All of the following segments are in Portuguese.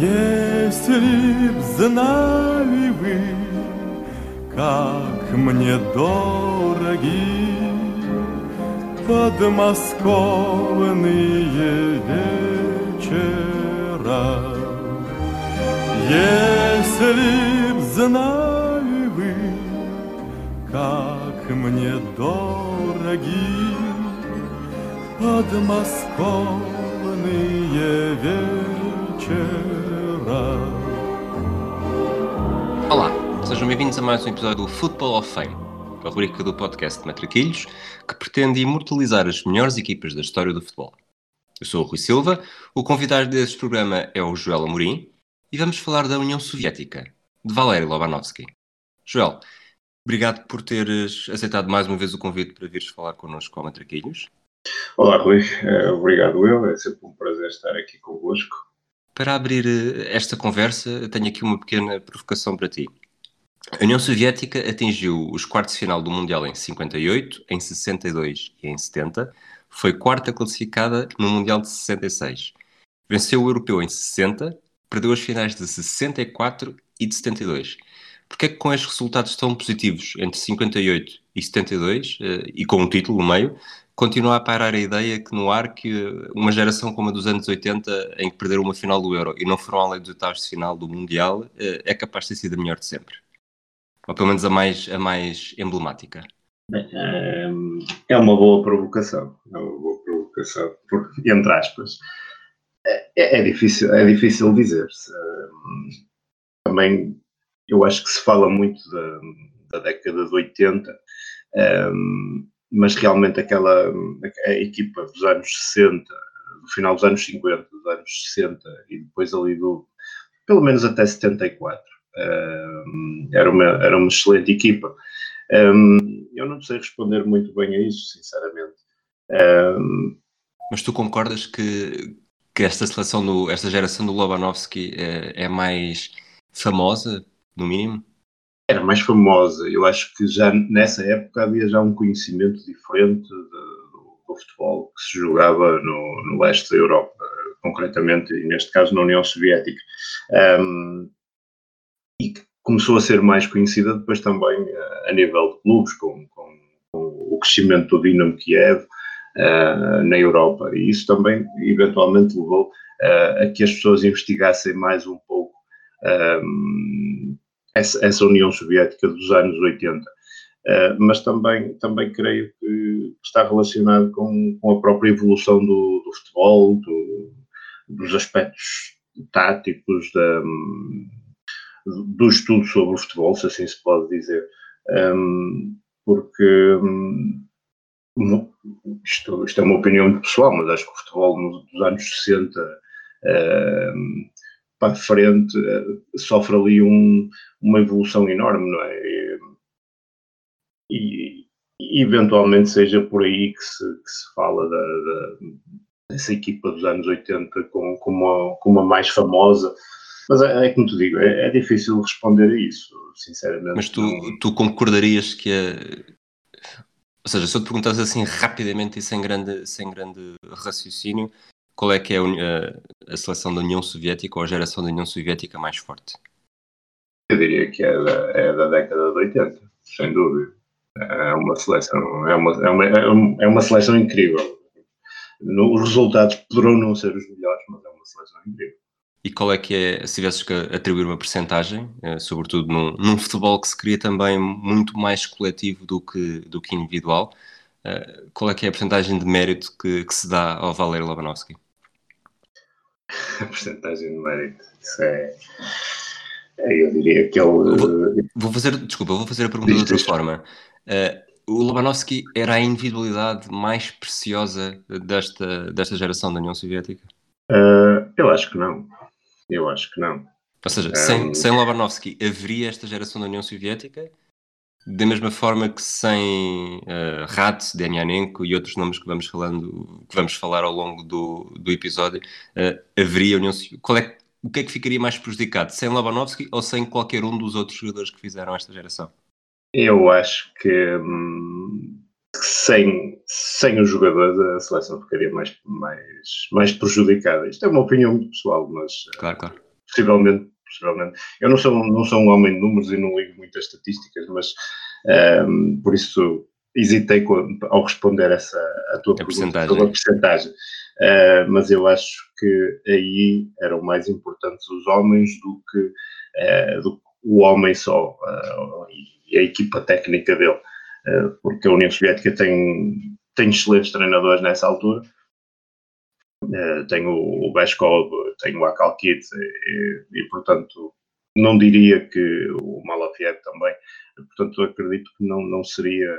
Если б знали вы, как мне дороги подмосковные вечера. Если б знали вы, как мне дороги подмосковные вечера. Sejam bem-vindos a mais um episódio do Football of Fame, a rubrica do podcast Matraquilhos, que pretende imortalizar as melhores equipas da história do futebol. Eu sou o Rui Silva, o convidado deste programa é o Joel Amorim e vamos falar da União Soviética, de Valery Lobanovsky. Joel, obrigado por teres aceitado mais uma vez o convite para vires falar connosco ao Matraquilhos. Olá, Rui. Eh, obrigado eu. É sempre um prazer estar aqui convosco. Para abrir eh, esta conversa, tenho aqui uma pequena provocação para ti. A União Soviética atingiu os quartos de final do Mundial em 58, em 62 e em 70. Foi quarta classificada no Mundial de 66. Venceu o Europeu em 60, perdeu as finais de 64 e de 72. Porquê é que com estes resultados tão positivos entre 58 e 72, eh, e com um título no meio, continua a pairar a ideia que no ar que uma geração como a dos anos 80, em que perderam uma final do Euro e não foram além dos oitavos de final do Mundial, eh, é capaz de ter sido a melhor de sempre. Ou pelo menos a mais, a mais emblemática. É, uma boa provocação. É uma boa provocação, porque, entre aspas. É, é difícil, é difícil dizer. Também eu acho que se fala muito da, da década de 80 mas realmente aquela a equipa dos anos 60, do final dos anos 50, dos anos 60 e depois ali do pelo menos até 74, um, era, uma, era uma excelente equipa. Eu não sei responder muito bem a isso, sinceramente. Mas tu concordas que, que esta seleção, do, esta geração do Lobanovski é, é mais famosa, no mínimo? era mais famosa. Eu acho que já nessa época havia já um conhecimento diferente de, do, do, futebol que se jogava no, no, leste da Europa, concretamente, e neste caso na União Soviética. Um, e que começou a ser mais conhecida depois também uh, a nível de clubes, com, com, com, o crescimento do Dinamo Kiev uh, na Europa. E isso também, eventualmente, levou uh, a que as pessoas investigassem mais um pouco um, essa, essa União Soviética dos anos 80. Uh, eh, mas também, também creio que está relacionado com, com a própria evolução do, do futebol, do, dos aspectos táticos, da, do estudo sobre o futebol, se assim se pode dizer. Um, porque um, isto, isto, é uma opinião muito pessoal, mas acho que o futebol nos anos 60 um, para frente uh, sofre ali um, uma evolução enorme, não é? E, e, eventualmente seja por aí que se, que se fala da, da, dessa equipa dos anos 80 como, como, a, como a mais famosa. Mas é, é como te digo, é, é, difícil responder a isso, sinceramente. Mas tu, tu concordarias que a. Ou seja, se eu te perguntasse assim rapidamente e sem grande, sem grande raciocínio, qual é que é a, a seleção da União Soviética ou a geração da União Soviética mais forte? Eu diria que é da, é da década de 80, sem dúvida. É uma seleção, é uma, é uma, é uma seleção incrível. Os resultados poderão não ser os melhores, mas é uma seleção incrível. E qual é que é, se tivesses que atribuir uma percentagem, eh, sobretudo num, num, futebol que se cria também muito mais coletivo do que, do que individual, eh, qual é que é a percentagem de mérito que, que se dá ao Valer Lobanovski? A percentagem de mérito, isso é eu diria que ele. Vou, vou fazer, desculpa, vou fazer a pergunta de outra forma. Uh, o Lobanovski era a individualidade mais preciosa desta, desta geração da União Soviética? Uh, eu acho que não. Eu acho que não. Ou seja, um... sem, sem Lobanovski haveria esta geração da União Soviética? Da mesma forma que sem uh, Rats, Demianenko e outros nomes que vamos falando, que vamos falar ao longo do, do episódio, uh, haveria União Soviética. Qual é o que é que ficaria mais prejudicado? Sem Lobanovski ou sem qualquer um dos outros jogadores que fizeram esta geração? Eu acho que hum, sem, sem os jogadores a seleção ficaria mais, mais, mais prejudicada. Isto é uma opinião muito pessoal, mas claro, claro. possivelmente, possivelmente. Eu não sou, não sou um homem de números e não ligo muitas estatísticas, mas um, por isso hesitei com, ao responder essa a tua a pergunta sobre a porcentagem. Uh, mas eu acho que aí eram mais importantes os homens do que, uh, do o homem só uh, e a equipa técnica dele, porque a União Soviética tem, tem excelentes treinadores nessa altura. tem o, Beskov, tem o Akalkit e, e, portanto, não diria que o Malafiev também. Portanto, acredito que não, não seria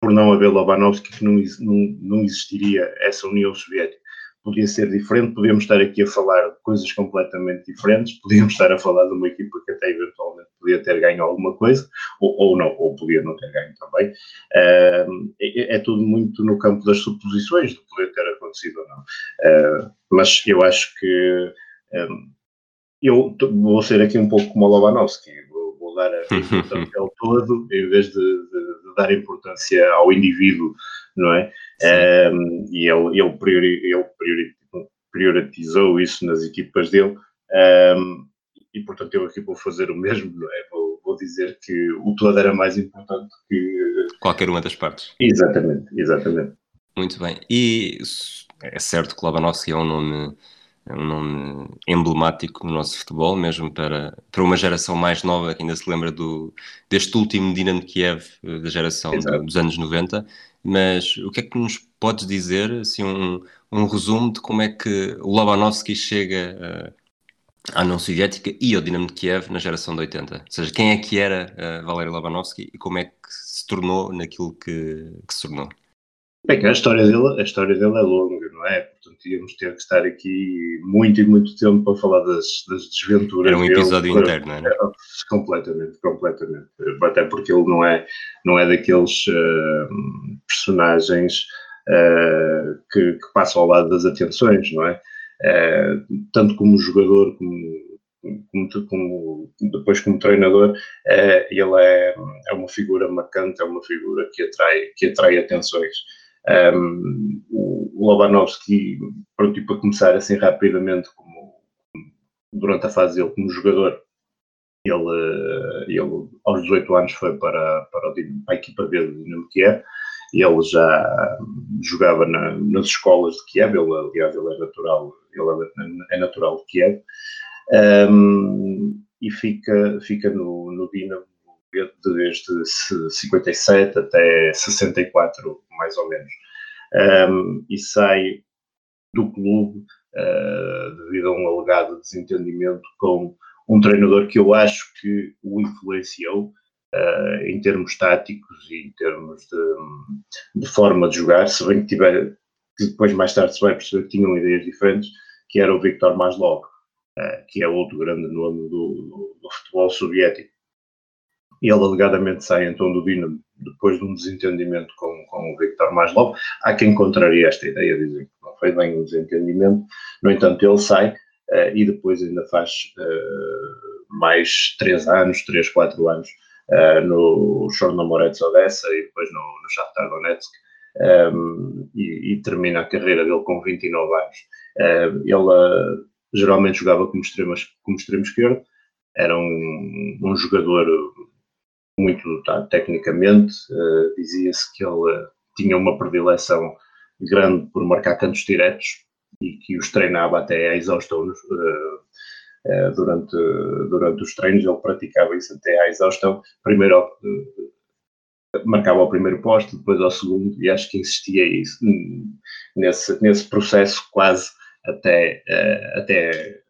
por não haver Lobanovski, que não, não, não existiria essa União Soviética. Podia ser diferente, podíamos estar aqui a falar de coisas completamente diferentes, podíamos estar a falar de uma equipa que até eventualmente podia ter ganho alguma coisa, ou, ou não, ou podia não ter ganho também. Uh, é, é, tudo muito no campo das suposições de poder ter acontecido ou não. Mas eu acho que eu vou ser aqui um pouco como o Lobanovski, dar a importância ao todo, em vez de, de dar importância ao indivíduo, não é? Um, e ele, ele, priori, ele priori, prioritizou isso nas equipas dele, um, e portanto eu aqui vou fazer o mesmo, não é? Vou, vou dizer que o todo era mais importante que. Qualquer uma das partes. Exatamente, exatamente. Muito bem. E é certo que Labanovski é um nome é um nome emblemático no nosso futebol, mesmo para, para uma geração mais nova que ainda se lembra do, deste último Dinamo Kiev eh, da geração de, dos anos 90. Mas o que é que nos podes dizer, assim, um, um resumo de como é que o Lobanovski chega uh, à União Soviética e ao Dinamo de Kiev na geração de 80? Ou seja, quem é que era uh, Valery Lobanovski e como é que se tornou naquilo que, que se tornou? Bem, a história dele, a história dele é longa, não é? Portanto, íamos ter que estar aqui muito e muito tempo para falar das, das desventuras. Era um episódio interno, não é? é? Completamente, completamente. Até porque ele não é, não é daqueles uh, personagens uh, que, que, passam ao lado das atenções, não é? Uh, tanto como jogador como como, como, depois como treinador, ele é, é uma figura marcante, é uma figura que atrai, que atrai atenções. Um, o Lobanovski, pronto, e para começar assim rapidamente, como, durante a fase dele como jogador, ele, ele aos 18 anos foi para, para, a equipa B do Dinamo Kiev, ele já jogava na, nas escolas de Kiev, ele, aliás, ele é natural, ele é natural de Kiev, um, e fica, fica no, no Dinamo desde 57 até 64, mais ou menos. Um, e sai do clube uh, devido a um alegado desentendimento com um treinador que eu acho que o influenciou uh, em termos táticos e em termos de, de, forma de jogar, se bem que tiver que depois mais tarde se vai perceber que tinham ideias diferentes, que era o Viktor Maslov, uh, que é outro grande nome do, do, do futebol soviético. E ele alegadamente sai então do Dinamo depois de um desentendimento com, com o Victor Maslov. Há quem contraria esta ideia, dizem que não foi bem um desentendimento. No entanto, ele sai uh, e depois ainda faz uh, mais três anos, três, quatro anos uh, no Chornomorets Odessa e depois no, no Shakhtar Donetsk. Um, ehm, e, e, termina a carreira dele com 29 anos. ele geralmente jogava como extremo, como extremo esquerdo, era um, um jogador muito tá, tecnicamente, uh, dizia-se que ele tinha uma predileção grande por marcar cantos diretos e que os treinava até à exaustão uh, uh, durante, durante os treinos, ele praticava isso até à exaustão, primeiro marcava o primeiro posto, depois ao segundo, e acho que insistia isso, nesse, nesse processo quase até, até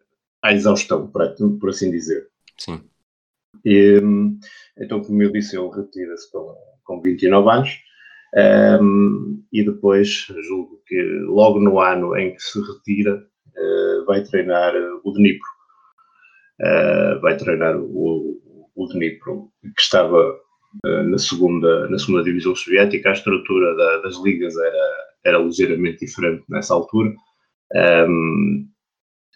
à exaustão, por assim dizer. Sim. E, então, como eu disse, ele retira-se com, com 29 anos um, e depois, julgo que logo no ano em que se retira, uh, vai treinar o Dnipro. Uh, vai treinar o, o Dnipro, que estava uh, na, segunda, na segunda divisão soviética. A estrutura da, das ligas era, era ligeiramente diferente nessa altura. Um,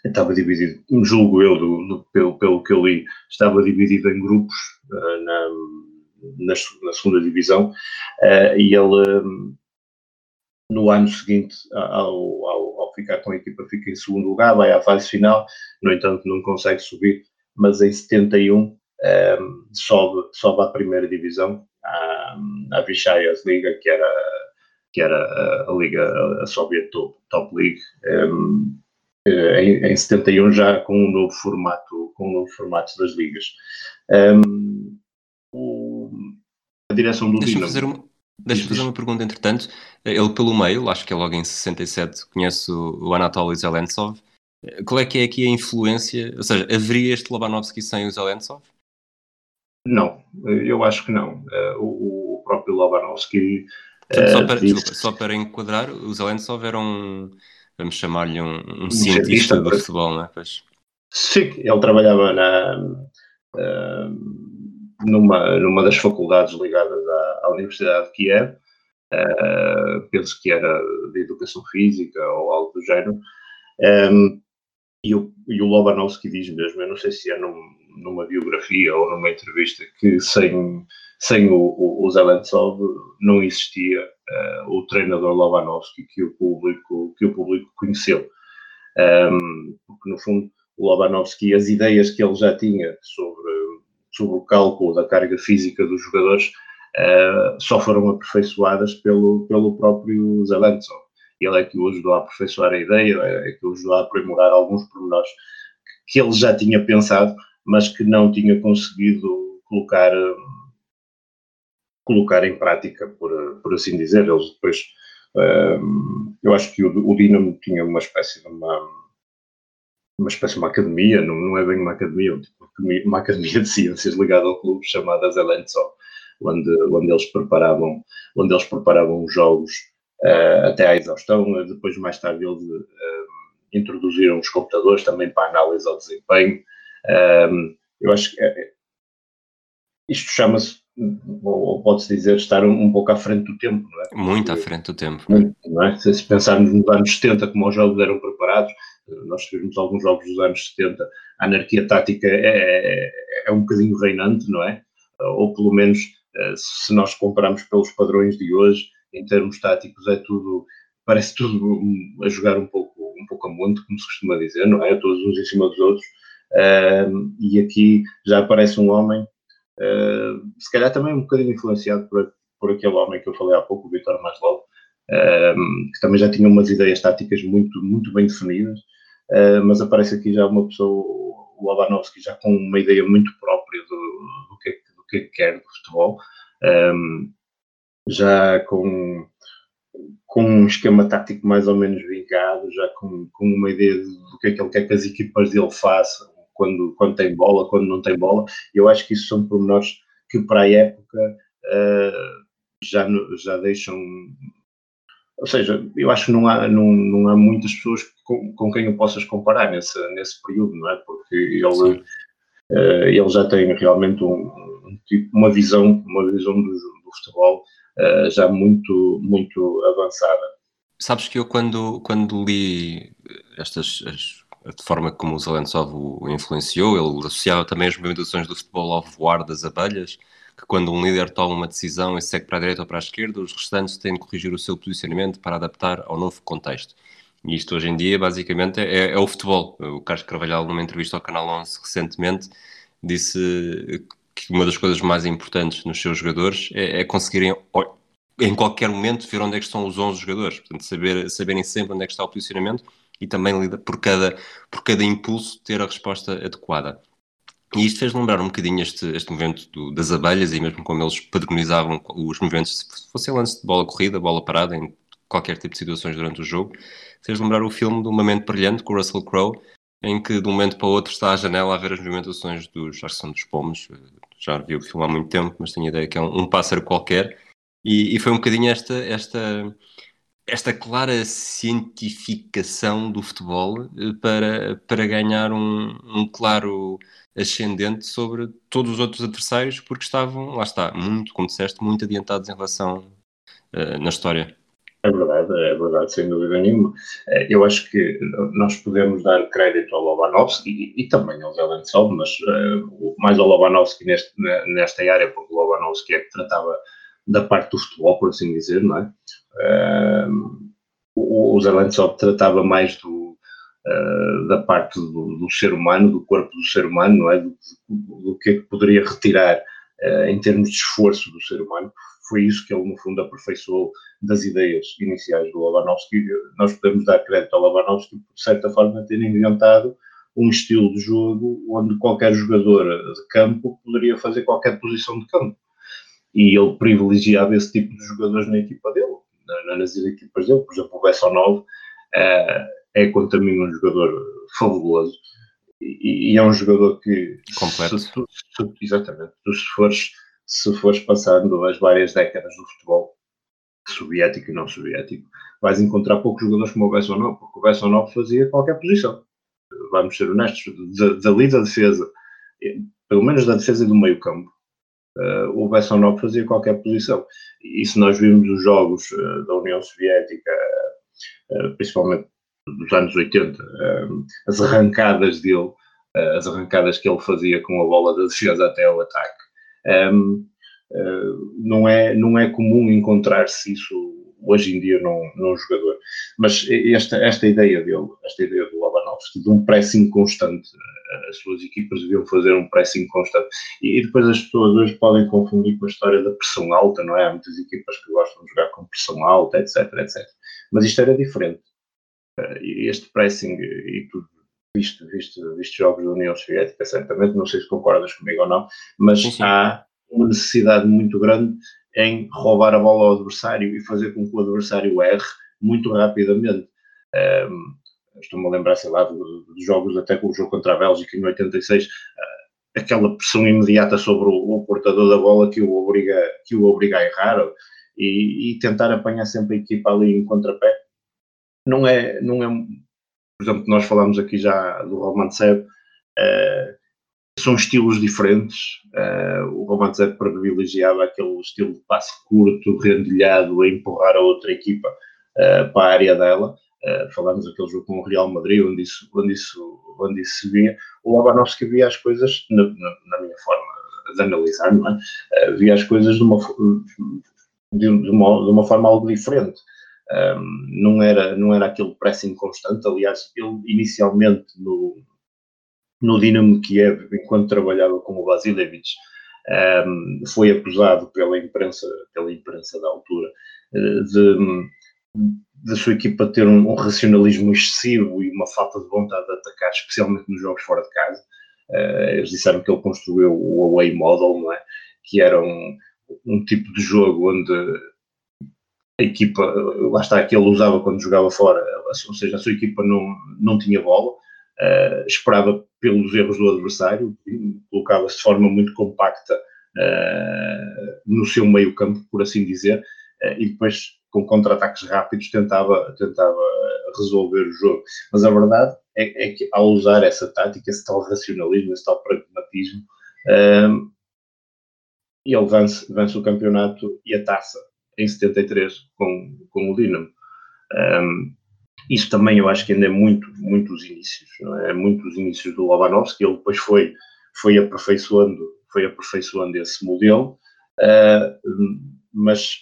estava dividido, julgo eu, do, do, pelo, pelo que eu li, estava dividido em grupos uh, na, na, na, segunda divisão uh, e ele um, no ano seguinte ao, ao, ao, ficar com a equipa fica em segundo lugar, vai à fase final, no entanto não consegue subir, mas em 71 um, sobe, sobe à primeira divisão, à, à Liga, que era, que era a, a liga, a Soviet Top, Top League, um, em, em 71 já com um novo formato, com um novo formato das ligas. Um, o, a direção do Deixa-me fazer uma, deixa fazer uma pergunta, entretanto. Ele pelo meio, acho que é logo em 67, conhece o, Anatoly Zelentsov. Qual é que é aqui a influência? Ou seja, haveria este Lobanovski sem o Zelentsov? Não, eu acho que não. O, o próprio Lobanovski. Portanto, só, para, desculpa, só para enquadrar, o Zelentsov era um, vamos chamar-lhe um, um, cientista, do futebol, não é? Pois. Sim, ele trabalhava na, uh, numa, numa das faculdades ligadas à, à Universidade de Kiev, uh, penso que era de Educação Física ou algo do género, um, e, o, e o Lobanovski diz mesmo, eu não sei se é num, numa biografia ou numa entrevista, que sem, sem o, o, o Zelentsov não existia uh, o treinador Lobanovski que o público, que o público conheceu. Um, porque, no fundo, o Lobanovski, as ideias que ele já tinha sobre, sobre o cálculo da carga física dos jogadores uh, só foram aperfeiçoadas pelo, pelo próprio Zelentsov. Ele é que o ajudou a aperfeiçoar a ideia, é que o ajudou a aprimorar alguns pormenores que ele já tinha pensado, mas que não tinha conseguido colocar colocar em prática, por, por assim dizer. Eles depois, uh, eu acho que o, o Dinamo tinha uma espécie de uma, uma espécie de uma academia, não, não é bem uma academia, tipo, uma academia de ciências ligada ao clube chamada Zelentsov, onde, onde eles preparavam, onde eles preparavam os jogos uh, até à exaustão. Depois, mais tarde, eles uh, introduziram os computadores também para análise ao desempenho. eu acho que isto chama-se ou pode-se dizer, estar um, um, pouco à frente do tempo, não é? Muito à frente do tempo. Muito, não é? Se pensarmos nos anos 70, como os jogos eram preparados, nós tivemos alguns jogos dos anos 70, a anarquia tática é, é, é um bocadinho reinante, não é? Ou pelo menos, eh, se nós compararmos pelos padrões de hoje, em termos táticos, é tudo, parece tudo a jogar um pouco, um pouco a monte, como se costuma dizer, não é? Todos uns em cima dos outros. e aqui já aparece um homem Uh, se calhar também um bocadinho influenciado por, por aquele homem que eu falei há pouco, o Vitor Maslov, uh, que também já tinha umas ideias táticas muito, muito bem definidas, uh, mas aparece aqui já uma pessoa, o Lobanovski, já com uma ideia muito própria do, do, que, do que quer do futebol, um, já com, com um esquema tático mais ou menos vingado, já com, com uma ideia do que é que ele quer que as equipas dele façam, quando, quando tem bola, quando não tem bola. Eu acho que isso são pormenores que para a época uh, já, já deixam. Ou seja, eu acho que não há, não, não há muitas pessoas com, com quem o possas comparar nesse, nesse período, não é? Porque ele, uh, ele já tem realmente um, um tipo, uma visão, uma visão do, do futebol uh, já muito, muito avançada. Sabes que eu quando, quando li estas as de forma como o Zelentsov o influenciou, ele associava também as movimentações do futebol ao voar das abelhas, que quando um líder toma uma decisão e segue para a direita ou para a esquerda, os restantes têm de corrigir o seu posicionamento para adaptar ao novo contexto. E isto hoje em dia, basicamente, é, é o futebol. O Carlos Carvalhal, numa entrevista ao Canal 11 recentemente, disse que uma das coisas mais importantes nos seus jogadores é, é conseguirem, em qualquer momento, ver onde é que estão os 11 jogadores. Portanto, saber, saberem sempre onde é que está o posicionamento e também por cada, por cada impulso ter a resposta adequada. E isto fez lembrar um bocadinho este, este movimento do, das abelhas e mesmo como eles padronizavam os movimentos, se fosse lance de bola corrida, bola parada, em qualquer tipo de situações durante o jogo, fez lembrar o filme do Momento Brilhante com o Russell Crowe, em que de um momento para o outro está à janela a ver as movimentações dos, acho que são dos pomos, já vi o filme há muito tempo, mas tenho a ideia que é um, um pássaro qualquer, e, e, foi um bocadinho esta, esta, esta clara cientificação do futebol eh, para, para ganhar um, um claro ascendente sobre todos os outros adversários, porque estavam, lá está, muito, como disseste, muito adiantados em relação uh, na história. É verdade, é verdade, sem dúvida nenhuma. Eh, eu acho que nós podemos dar crédito ao Lobanovski e, e também ao Zelentsov, mas uh, mais ao Lobanovski neste, nesta área, porque o Lobanovski é que tratava da parte do futebol, por assim dizer, não é? Uh, o Zerlandsov tratava mais do, uh, da parte do, do, ser humano, do corpo do ser humano, não é? Do, do que é que poderia retirar uh, em termos de esforço do ser humano. Foi isso que ele, no fundo, aperfeiçoou das ideias iniciais do Lobanovski. Nós podemos dar crédito ao Lobanovski por, de certa forma, ter inventado um estilo de jogo onde qualquer jogador de campo poderia fazer qualquer posição de campo. E ele privilegiava esse tipo de jogadores na equipa dele, nas equipas dele. Por exemplo, o Bessonov é, é quanto a mim um jogador fabuloso e, e é um jogador que completo. Se, se, exatamente, tu se fores, se fores passando as várias décadas do futebol soviético e não soviético, vais encontrar poucos jogadores como o Bessonov, porque o Bessonov fazia qualquer posição vamos ser honestos, dali da defesa, pelo menos da defesa do meio campo, uh, o Bessonov fazia qualquer posição. E se nós vimos os jogos uh, da União Soviética, uh, principalmente dos anos 80, as arrancadas dele, as arrancadas que ele fazia com a bola da defesa até o ataque, um, não, é, não é comum encontrar-se isso hoje em dia num, num jogador. Mas esta, esta ideia dele, esta ideia do Lobanovski, de um pressing constante, eh, as suas equipas deviam fazer um pressing constante. E, e, depois as pessoas hoje podem confundir com a história da pressão alta, não é? Há muitas equipas que gostam de jogar com pressão alta, etc, etc. Mas isto era diferente. Eh, este pressing e tudo visto, visto, visto jogos da União Soviética, certamente, não sei se concordas comigo ou não, mas sim, sim. há uma necessidade muito grande em roubar a bola ao adversário e fazer com que o adversário erre muito rapidamente. Um, Estou-me a lembrar, sei lá, dos jogos até com o jogo contra a Bélgica em 86, uh, ah, aquela pressão imediata sobre o, o, portador da bola que o obriga, que o obriga a errar e, e, tentar apanhar sempre a equipa ali em contrapé. Não é, não é, por exemplo, nós falamos aqui já do Romantsev, uh, são estilos diferentes. Uh, o Romantzev privilegiava aquele estilo de passe curto, rendilhado, a empurrar a outra equipa uh, para a área dela. Uh, falamos aquele jogo com o Real Madrid, onde isso, onde isso, onde isso se via. O Labanovski via as coisas, na, na, na minha forma de analisar, não é? Via as coisas de uma, de, uma, de uma forma algo diferente. Um, não, era, não era aquele pressing constante. Aliás, ele inicialmente no, no Dinamo Kiev, enquanto trabalhava com o Vasilevich, um, foi acusado pela imprensa, pela imprensa da altura eh, de, de sua equipa ter um, um, racionalismo excessivo e uma falta de vontade de atacar, especialmente nos jogos fora de casa. Uh, eles disseram que ele construiu o away model, não é? que era um, um tipo de jogo onde a equipa, lá está, que ele usava quando jogava fora, ou seja, a sua equipa não, não tinha bola, uh, esperava pelos erros do adversário, colocava-se de forma muito compacta uh, no seu meio campo, por assim dizer, uh, e depois com contra-ataques rápidos tentava, tentava resolver o jogo. Mas a verdade é, é, que ao usar essa tática, esse tal racionalismo, esse tal pragmatismo, ele vence, vence o campeonato e a taça em 73 com, com o Dinamo. Um, isso também eu acho que ainda é muito, muito os inícios, não é? Muito os inícios do Lobanovski, ele depois foi, foi aperfeiçoando, foi aperfeiçoando esse modelo, uh, mas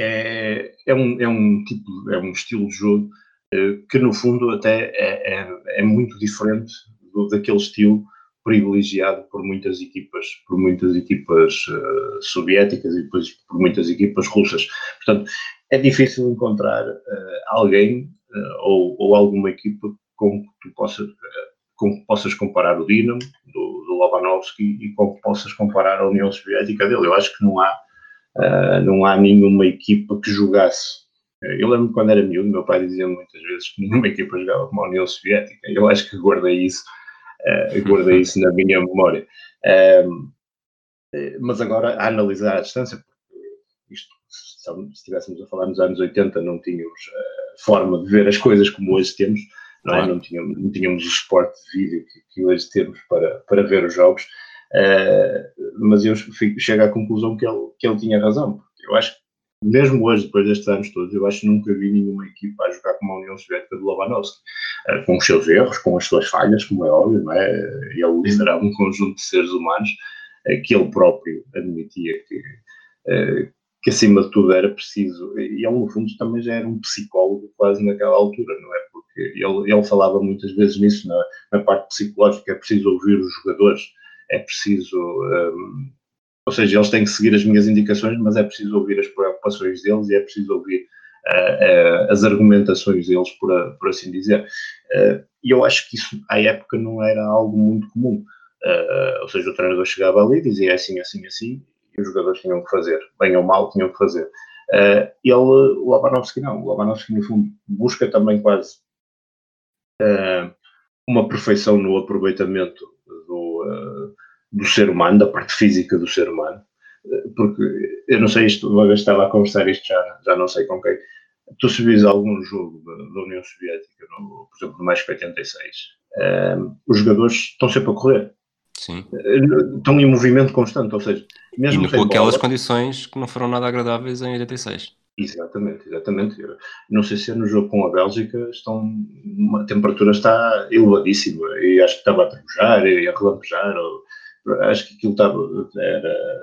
é, é, um, é um tipo, é um estilo de jogo uh, que no fundo até é, é, é muito diferente do, daquele estilo privilegiado por muitas equipas, por muitas equipas uh, soviéticas e depois por muitas equipas russas. Portanto, é difícil encontrar uh, alguém uh, ou, ou, alguma equipa com que tu possas, uh, com que possas comparar o Dinamo, do, do Lobanovski, e com que possas comparar a União Soviética dele. Eu acho que não há, não há nenhuma equipa que jogasse. Eu lembro quando era miúdo, meu pai dizia muitas vezes que nenhuma equipa jogava como a União Soviética. Eu acho que guardei isso, guardei isso na minha memória. mas agora, a analisar a distância, isto se estivéssemos a falar nos anos 80, não tínhamos uh, forma de ver as coisas como hoje temos, não, é? não, tínhamos, não tínhamos o suporte de vídeo que, que, hoje temos para, para ver os jogos, uh, mas eu fico, chego à conclusão que ele, que ele tinha razão, porque eu acho que mesmo hoje, depois destes anos todos, eu acho que nunca vi nenhuma equipa a jogar como a União Soviética de Lobanovski, uh, com os seus erros, com as suas falhas, como é óbvio, não é? Ele liderava um conjunto de seres humanos uh, que ele próprio admitia que, que acima de tudo era preciso, e ele no fundo também já era um psicólogo quase naquela altura, não é? Porque ele, ele falava muitas vezes nisso, na, na parte psicológica, é preciso ouvir os jogadores, é preciso, um, ou seja, eles têm que seguir as minhas indicações, mas é preciso ouvir as preocupações deles e é preciso ouvir uh, uh, as argumentações deles, por, por assim dizer. Uh, e eu acho que isso, à época, não era algo muito comum. ou seja, o treinador chegava ali dizia é assim, assim, assim, e os jogadores tinham que fazer, bem ou mal, tinham que fazer. Uh, ele, o Lobanovski não, o Lobanovski no fundo busca também quase uh, uma perfeição no aproveitamento do, uh, do ser humano, da parte física do ser humano, porque eu não sei isto, uma vez estava a conversar isto já, já não sei com quem, tu se vis algum jogo da, da União Soviética, no, por exemplo, no mais 86, os jogadores estão sempre a correr, Sim. estão em movimento constante, ou seja, mesmo e com aquelas bola, condições que não foram nada agradáveis em 86. Exatamente, exatamente. Eu não sei se é no jogo com a Bélgica estão, a temperatura está elevadíssima e acho que estava a tremujar e a relampejar, ou, acho que aquilo estava, era,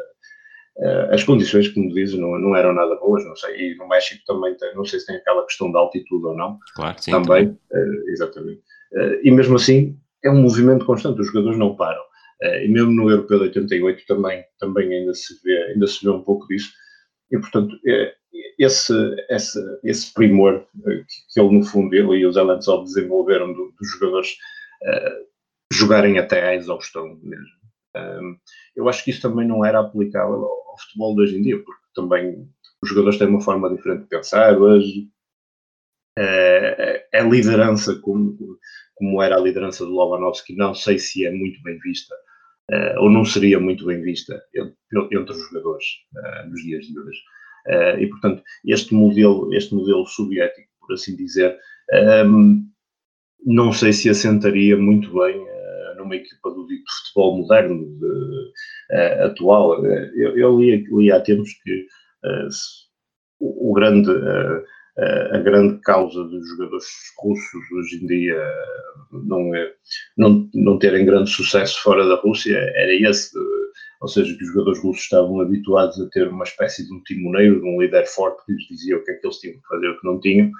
eh, as condições, como dizes, não, não eram nada boas, não sei, e no México também tem, não sei se tem aquela questão da altitude ou não. Claro, sim. Também, também. Uh, exatamente. Uh, e mesmo assim, é um movimento constante, os jogadores não param. Uh, e mesmo no Europeu de 88 também, também ainda, se vê, ainda se vê um pouco disso. E, portanto, é, esse, esse, esse primor que, que, ele, no fundo, ele e os Alanzov desenvolveram do, dos jogadores uh, jogarem até à exaustão mesmo. Um, eu acho que isso também não era aplicável ao, ao, futebol de hoje em dia, porque também os jogadores têm uma forma diferente de pensar. Hoje, é, a liderança, como, como era a liderança do Lobanovski, não sei se é muito bem vista uh, ou não seria muito bem vista entre, entre os jogadores uh, nos dias de hoje. Uh, e, portanto, este modelo, este modelo soviético, por assim dizer, um, não sei se assentaria muito bem numa equipa do dito futebol moderno, de, atual. eu, eu li, li, há tempos que o, o, grande a grande causa dos jogadores russos hoje em dia não, é, não, não terem grande sucesso fora da Rússia era esse, ou seja, que os jogadores russos estavam habituados a ter uma espécie de um timoneiro, de um líder forte que lhes dizia o que é que eles tinham que fazer e o que não tinham,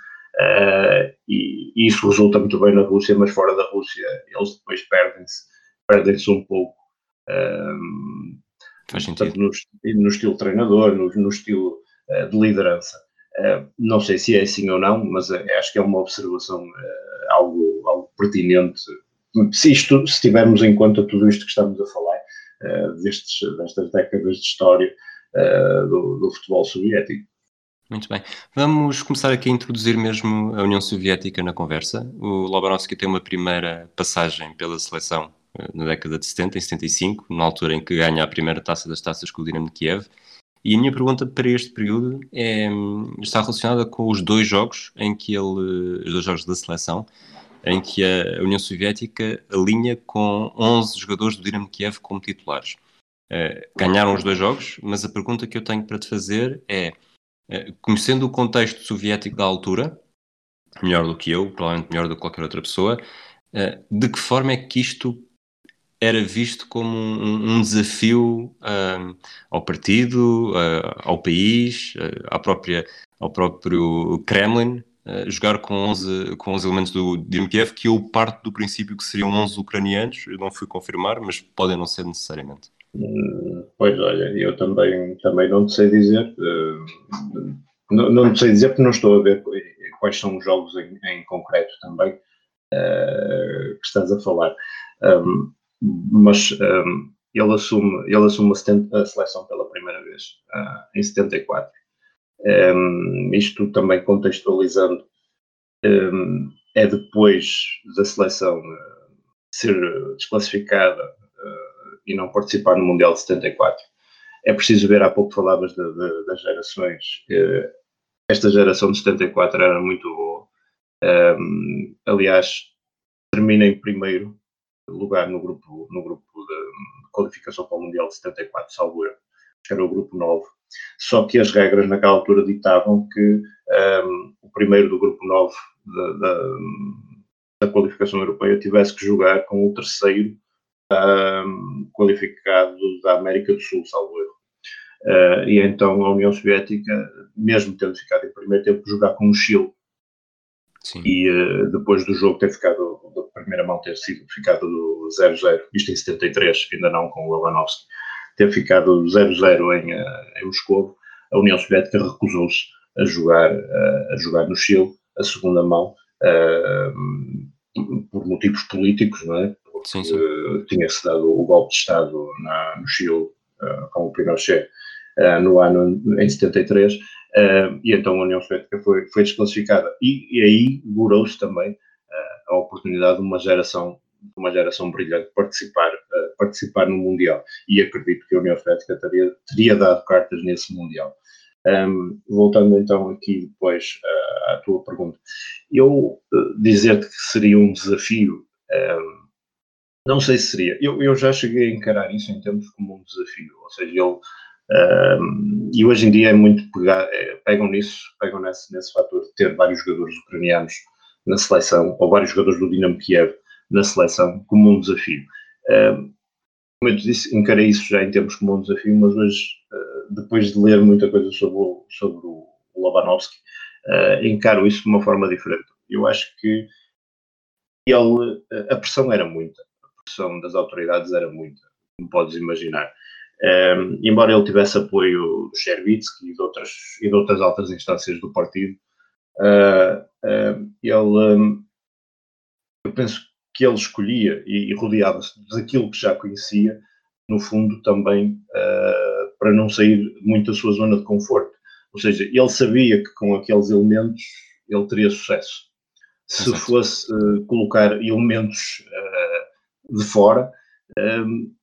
e, isso resulta muito bem na Rússia, mas fora da Rússia eles depois perdem-se perdem um pouco. Faz sentido. no, no estilo treinador, no, no estilo uh, de liderança. Eh, não sei se é assim ou não, mas eh, acho que é uma observação eh, algo, algo pertinente. Se, isto, se tivermos em conta tudo isto que estamos a falar, destes, destas décadas de história do, do futebol soviético. Muito bem. Vamos começar aqui a introduzir mesmo a União Soviética na conversa. O Lobanovski tem uma primeira passagem pela seleção na década de 70, em 75, na altura em que ganha a primeira taça das taças com o Dinamo de Kiev, e a minha pergunta para este período é, está relacionada com os dois jogos em que ele, os dois jogos da seleção, em que a União Soviética alinha com 11 jogadores do Dinamo Kiev como titulares. Uh, ganharam os dois jogos, mas a pergunta que eu tenho para te fazer é, uh, conhecendo o contexto soviético da altura, melhor do que eu, provavelmente melhor do que qualquer outra pessoa, uh, de que forma é que isto era visto como um, um desafio uh, ao partido, uh, ao país, uh, própria, ao próprio Kremlin, jogar com 11, com 11 elementos do Kiev, que eu parto do princípio que seriam 11 ucranianos, eu não fui confirmar, mas podem não ser necessariamente. Hum, pois olha, eu também, também não sei dizer, não, não te sei dizer porque não estou a ver quais são os jogos em, em concreto também que estás a falar. Um, mas um, ele assume, ele assume a, seleção pela primeira vez uh, em 74. Um, isto também contextualizando, um, é depois da seleção uh, ser desclassificada uh, e não participar no Mundial de 74. É preciso ver, há pouco falavas de, de, das gerações. Esta geração de 74 era muito boa. Um, aliás, termina em primeiro lugar no grupo, no grupo de qualificação para o Mundial de 74, salvo eu, que era o grupo 9. Só que as regras naquela altura ditavam que um, o primeiro do grupo 9 da, qualificação europeia tivesse que jogar com o terceiro um, qualificado da América do Sul, salvo eu. Uh, e então a União Soviética, mesmo tendo ficado em primeiro, teve que jogar com o Chile. Sim. E uh, depois do jogo ter ficado, primeira mão ter sido ficado 0-0, isto em 73, ainda não com o Lewandowski, ter ficado 0-0 em, em Moscou, a União Soviética recusou-se a jogar, a jogar no Chile, a segunda mão, por motivos políticos, não é? Porque tinha-se dado o golpe de Estado na, no Chile com o Pinochet no ano em 73, e então a União Soviética foi, foi desclassificada. E, e aí gorou-se também a oportunidade de uma geração uma geração brilhante participar, participar no Mundial. E acredito que a União Soviética teria, teria dado cartas nesse Mundial. Um, voltando então aqui depois uh, à tua pergunta, eu uh, dizer-te que seria um desafio, um, não sei se seria, eu, eu já cheguei a encarar isso em termos como um desafio, ou seja, eu, um, e hoje em dia é muito pegar, é, pegam nisso, pegam nesse, nesse fator de ter vários jogadores ucranianos na seleção, ou vários jogadores do Dinamo Kiev na seleção, como um desafio. como eu disse, encarei isso já em termos como um desafio, mas hoje depois de ler muita coisa sobre o, sobre o Lobanovski, uh, encaro isso de uma forma diferente. Eu acho que ele, a pressão era muita, a pressão das autoridades era muita, como podes imaginar. Um, embora ele tivesse apoio do Chervitsky e de outras, e de outras altas instâncias do partido, uh, uh, ele, um, eu penso que ele escolhia e, e rodeava-se daquilo que já conhecia, no fundo também uh, para não sair muito da sua zona de conforto. Ou seja, ele sabia que com aqueles elementos ele teria sucesso. Se Exato. fosse uh, colocar elementos de fora, um,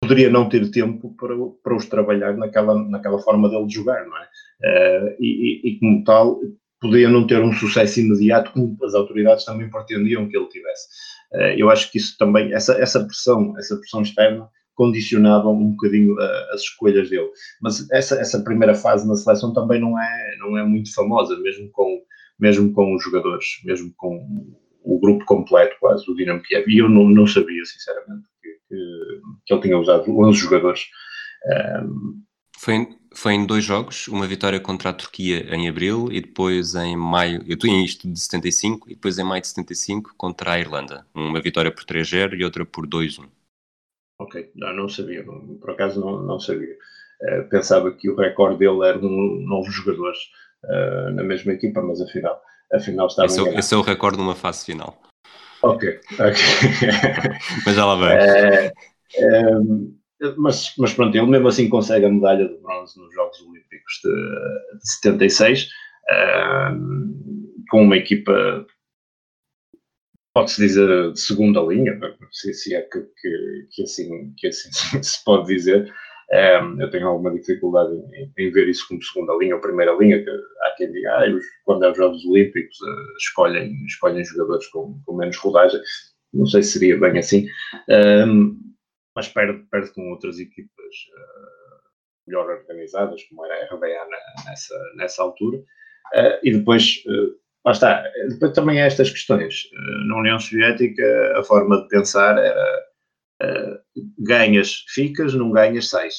poderia não ter tempo para, para os trabalhar naquela, naquela forma dele de jogar, não é? Uh, e, e, como tal, poderia não ter um sucesso imediato, como as autoridades também pretendiam que ele tivesse. eu acho que isso também, essa, essa pressão, essa pressão externa, condicionavam um bocadinho uh, as escolhas dele. Mas essa, essa primeira fase na seleção também não é, não é muito famosa, mesmo com, mesmo com os jogadores, mesmo com o grupo completo quase do Dinamo Kiev. E eu não, não sabia, sinceramente, que, que, que ele tinha usado 11 jogadores. Um, foi, foi em dois jogos, uma vitória contra a Turquia em abril e depois em maio, eu estou em isto de 75, e depois em maio de 75 contra a Irlanda. Uma vitória por 3-0 e outra por 2-1. Ok, não, não sabia, não, por acaso não, não sabia. Uh, pensava que o recorde dele era um novos jogadores uh, na mesma equipa, mas afinal, afinal estava esse, é esse é o recorde numa fase final. Ok, ok. mas já lá vem. É, é, mas, mas pronto, ele mesmo assim consegue a medalha de bronze nos Jogos Olímpicos de, de 76, com uma equipa pode-se dizer de segunda linha, se, se é que, que, que, assim, que assim se pode dizer. Um, eu tenho alguma dificuldade em, em, ver isso como segunda linha ou primeira linha, que há quem diga, ah, quando é os Jogos Olímpicos uh, escolhem, escolhem jogadores com, com, menos rodagem. Não sei se seria bem assim, um, mas perde, perde com outras equipas uh, melhor organizadas, como era a RBA na, nessa, nessa altura. Uh, e depois Lá está. Depois também há estas questões. Eh, na União Soviética, a forma de pensar era ganhas, ficas, não ganhas, sais.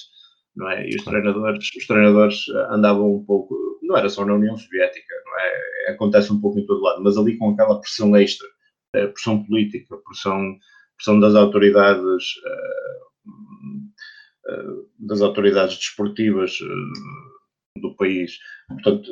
Não é? E os treinadores, os treinadores andavam um pouco, não era só na União Soviética, não é? Acontece um pouco em todo lado, mas ali com aquela pressão extra, pressão política, pressão, pressão das autoridades, uh, das autoridades desportivas do país. Portanto,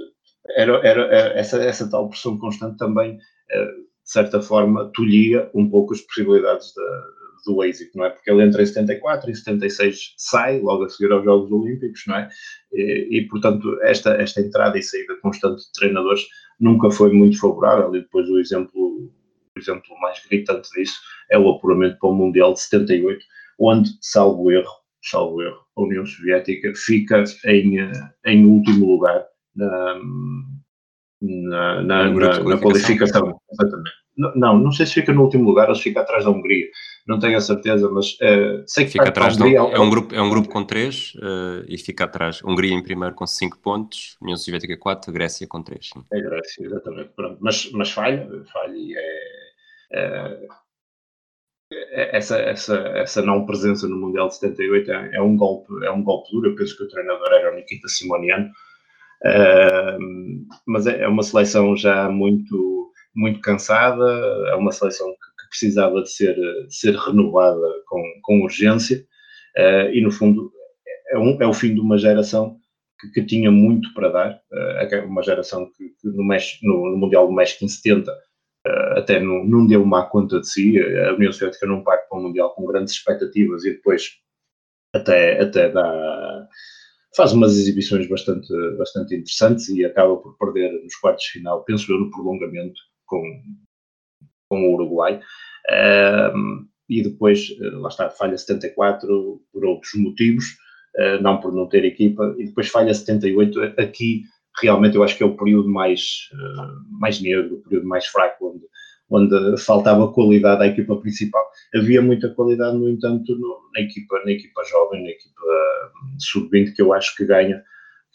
era, era, essa, essa tal pressão constante também, eh, de certa forma, tolhia um pouco as possibilidades da, do êxito, não é? Porque ele entra em 74 e 76 sai, logo a seguir aos Jogos Olímpicos, não é? E, e, portanto, esta, esta entrada e saída constante de treinadores nunca foi muito favorável e depois o exemplo, o exemplo mais gritante disso é o apuramento para o Mundial de 78, onde, salvo erro, salvo erro, a União Soviética fica em, eh, em último lugar na, na, na, na, na qualificação. Exatamente. Não, não sei se fica no último lugar ou se fica atrás da Hungria. Não tenho a certeza, mas uh, sei que fica atrás da Hungria. É um grupo, é um grupo com 3 uh, eh, e fica atrás. Hungria em primeiro com 5 pontos, União Soviética 4, Grécia com 3. É Grécia, exatamente. Pronto. Mas, mas falha, falha e é, é, essa, essa, essa não presença no Mundial de 78 é, é, um golpe, é um golpe duro. Eu penso que o treinador era o Nikita Simoniano, uh, mas é, é, uma seleção já muito, muito cansada, é uma seleção que, que precisava de ser, de ser renovada com, com urgência, uh, e no fundo é, um, é o fim de uma geração que, que tinha muito para dar, uh, uma geração que, que no, México, no, no Mundial do México em 70 uh, até não, não deu má conta de si. A União Soviética não parte para o Mundial com grandes expectativas e depois até, até dá, faz umas exibições bastante, bastante interessantes e acaba por perder nos quartos de final, penso eu, no prolongamento com, com o Uruguai. Uh, e depois, eh, lá está, falha 74 por outros motivos, não por não ter equipa, e depois falha 78. Aqui realmente eu acho que é o período mais, uh, mais negro, o período mais fraco, onde, onde faltava qualidade à equipa principal. Havia muita qualidade, no entanto, no, na, equipa, na equipa jovem, na equipa uh, sub-20, que eu acho que ganha,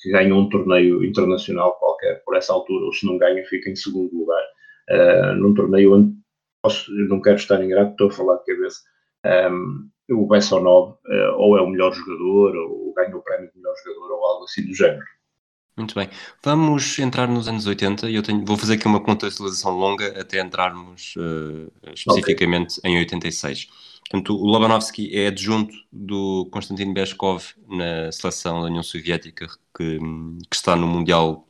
que ganha um torneio internacional qualquer por essa altura, ou se não ganha, fica em segundo lugar. Uh, num torneio onde posso, não quero estar ingrato, estou a falar de cabeça. Um, o Bessonov uh, ou é o melhor jogador, ou ganha o prémio de melhor jogador, ou algo assim do género. Muito bem. Vamos entrar nos anos 80 e eu tenho, vou fazer aqui uma contextualização longa até entrarmos uh, especificamente okay. em 86. Portanto, o Lobanovsky é adjunto do Konstantin Beskov na seleção da União Soviética que, que está no Mundial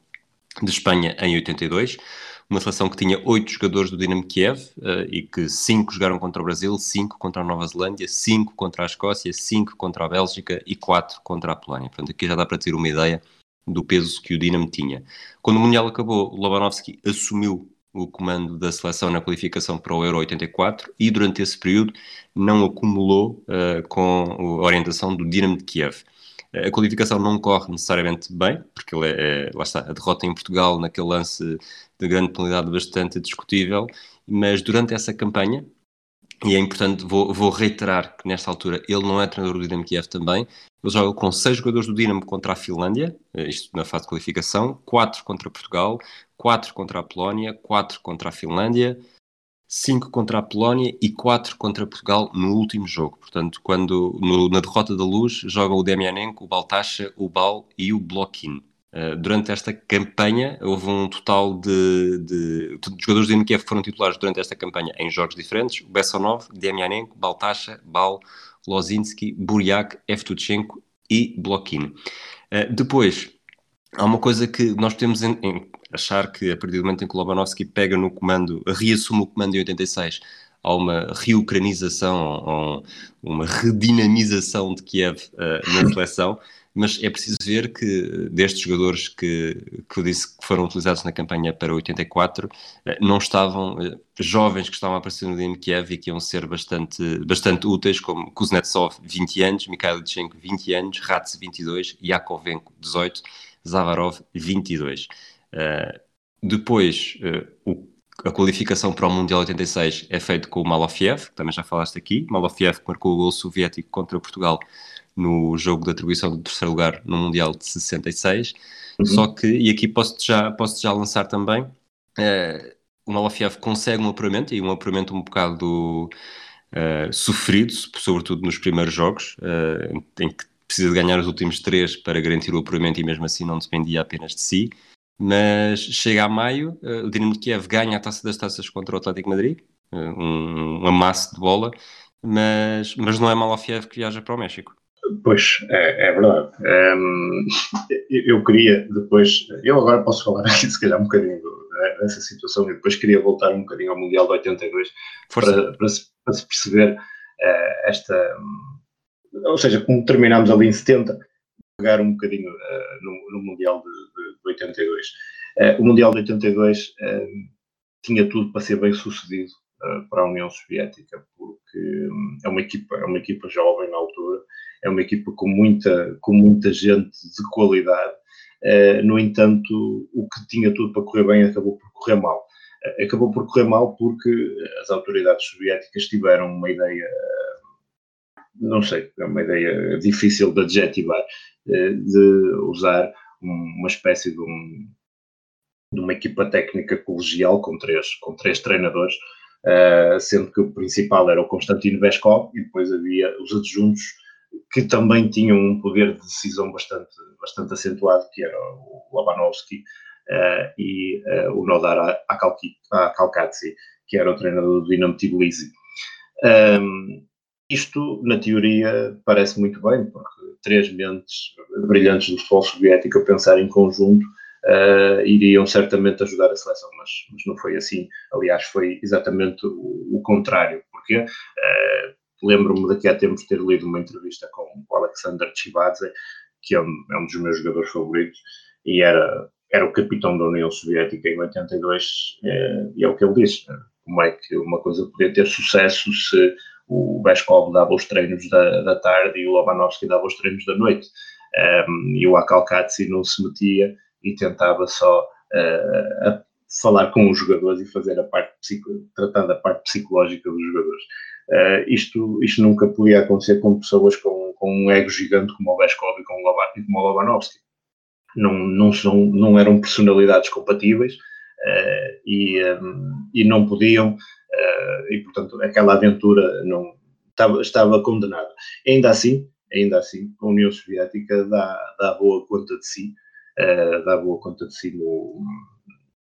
de Espanha em 82 uma seleção que tinha oito jogadores do Dinamo Kiev uh, e que cinco jogaram contra o Brasil, cinco contra a Nova Zelândia, cinco contra a Escócia, cinco contra a Bélgica e quatro contra a Polónia. Portanto, aqui já dá para ter uma ideia do peso que o Dinamo tinha. Quando o Mundial acabou, Lobanovski assumiu o comando da seleção na qualificação para o Euro 84 e durante esse período não acumulou uh, com a orientação do Dinamo de Kiev. A qualificação não corre necessariamente bem, porque é, é, lá está, a derrota em Portugal naquele lance de grande penalidade bastante discutível, mas durante essa campanha, e é importante, vou, vou, reiterar que nesta altura ele não é treinador do Dinamo Kiev também. Ele joga com seis jogadores do Dinamo contra a Finlândia, eh, isto na fase de qualificação, quatro contra Portugal, quatro contra a Polónia, quatro contra a Finlândia, cinco contra a Polónia e quatro contra Portugal no último jogo. Portanto, quando no, na derrota da Luz jogam o Demianenko, o Baltacha, o Bal e o Blokin. Eh, durante esta campanha houve um total de, de, de jogadores do que foram titulares durante esta campanha em jogos diferentes: Bessonov, Demianenko, Baltasha, Bal, Lozinski, Buryak, Evtuchenko e Blokin. Uh, depois, há uma coisa que nós temos em, em achar que a partir do momento em que Lobanovski pega no comando, reassume o comando em 86, há uma reucranização, uma redinamização de Kiev uh, na seleção mas é preciso ver que destes jogadores que, que eu disse que foram utilizados na campanha para 84, eh, não estavam eh, jovens que estavam a aparecer no Dinamo Kiev e que iam ser bastante, bastante úteis, como Kuznetsov, 20 anos, Mikhail Lichenko, 20 anos, Ratz, 22, Yakovenko, 18, Zavarov, 22. Uh, depois, uh, o a qualificação para o Mundial 86 é feita com o Malofiev, que também já falaste aqui. Malofiev que marcou o gol soviético contra Portugal no jogo de atribuição do terceiro lugar no Mundial de 66. Uhum. Só que, e aqui posso já, posso já lançar também, uh, o Malafiev consegue um apuramento, e um apuramento um bocado uh, sofrido, sobretudo nos primeiros jogos, uh, em que precisa de ganhar os últimos três para garantir o apuramento e mesmo assim não dependia apenas de si. Mas chega a maio, o Dinamo de Kiev ganha a taça das taças contra o Atlético Madrid, um, um amasso de bola, mas, mas não é Malafiev que viaja para o México. Pois, é, é verdade. Um, eu queria depois, eu agora posso falar aqui se calhar um bocadinho dessa situação e depois queria voltar um bocadinho ao Mundial de 82 para, para, se, para, se, perceber uh, esta, ou seja, como terminámos ali em 70, pegar um bocadinho uh, no, no, Mundial de, de, de 82. Uh, eh, o Mundial de 82 tinha tudo para ser bem sucedido para a União Soviética, porque um, é uma equipa, é uma equipa jovem na altura, é uma equipa com muita, com muita gente de qualidade. Uh, no entanto, o que tinha tudo para correr bem acabou por correr mal. Uh, acabou por correr mal porque as autoridades soviéticas tiveram uma ideia, não sei, é uma ideia difícil de adjetivar, de usar uma espécie de, um, de, uma equipa técnica colegial com três, com três treinadores uh, sendo que o principal era o Konstantin Veskov e depois havia os adjuntos que também tinham um poder de decisão bastante, bastante acentuado, que era o Labanovski uh, e uh, o Nodar Akalkatsi, que era o treinador do Dinamo Tbilisi. Um, isto, na teoria, parece muito bem, porque três mentes brilhantes do futebol soviético a pensar em conjunto uh, iriam certamente ajudar a seleção, mas, mas, não foi assim. Aliás, foi exatamente o, o contrário, porque uh, lembro-me daqui a tempos ter lido uma entrevista com o Alexander Chivadze, que é um, é um dos meus jogadores favoritos, e era, era o capitão da União Soviética em 82, é, e é o que ele diz, como é que uma coisa podia ter sucesso se o Beskov dava os treinos da, da tarde e o Lobanovski dava os treinos da noite. Um, e o Akalkatsi não se metia e tentava só uh, falar com os jogadores e fazer a parte tratar da parte psicológica dos jogadores. Uh, isto, isto nunca podia acontecer com pessoas com, com um ego gigante como o Beskov e como o Lobanovski. Não, não, são, não eram personalidades compatíveis uh, e, um, e não podiam, uh, e portanto aquela aventura não estava, estava condenada. Ainda assim, ainda assim, a União Soviética dá, dá boa conta de si, uh, dá boa conta de si no,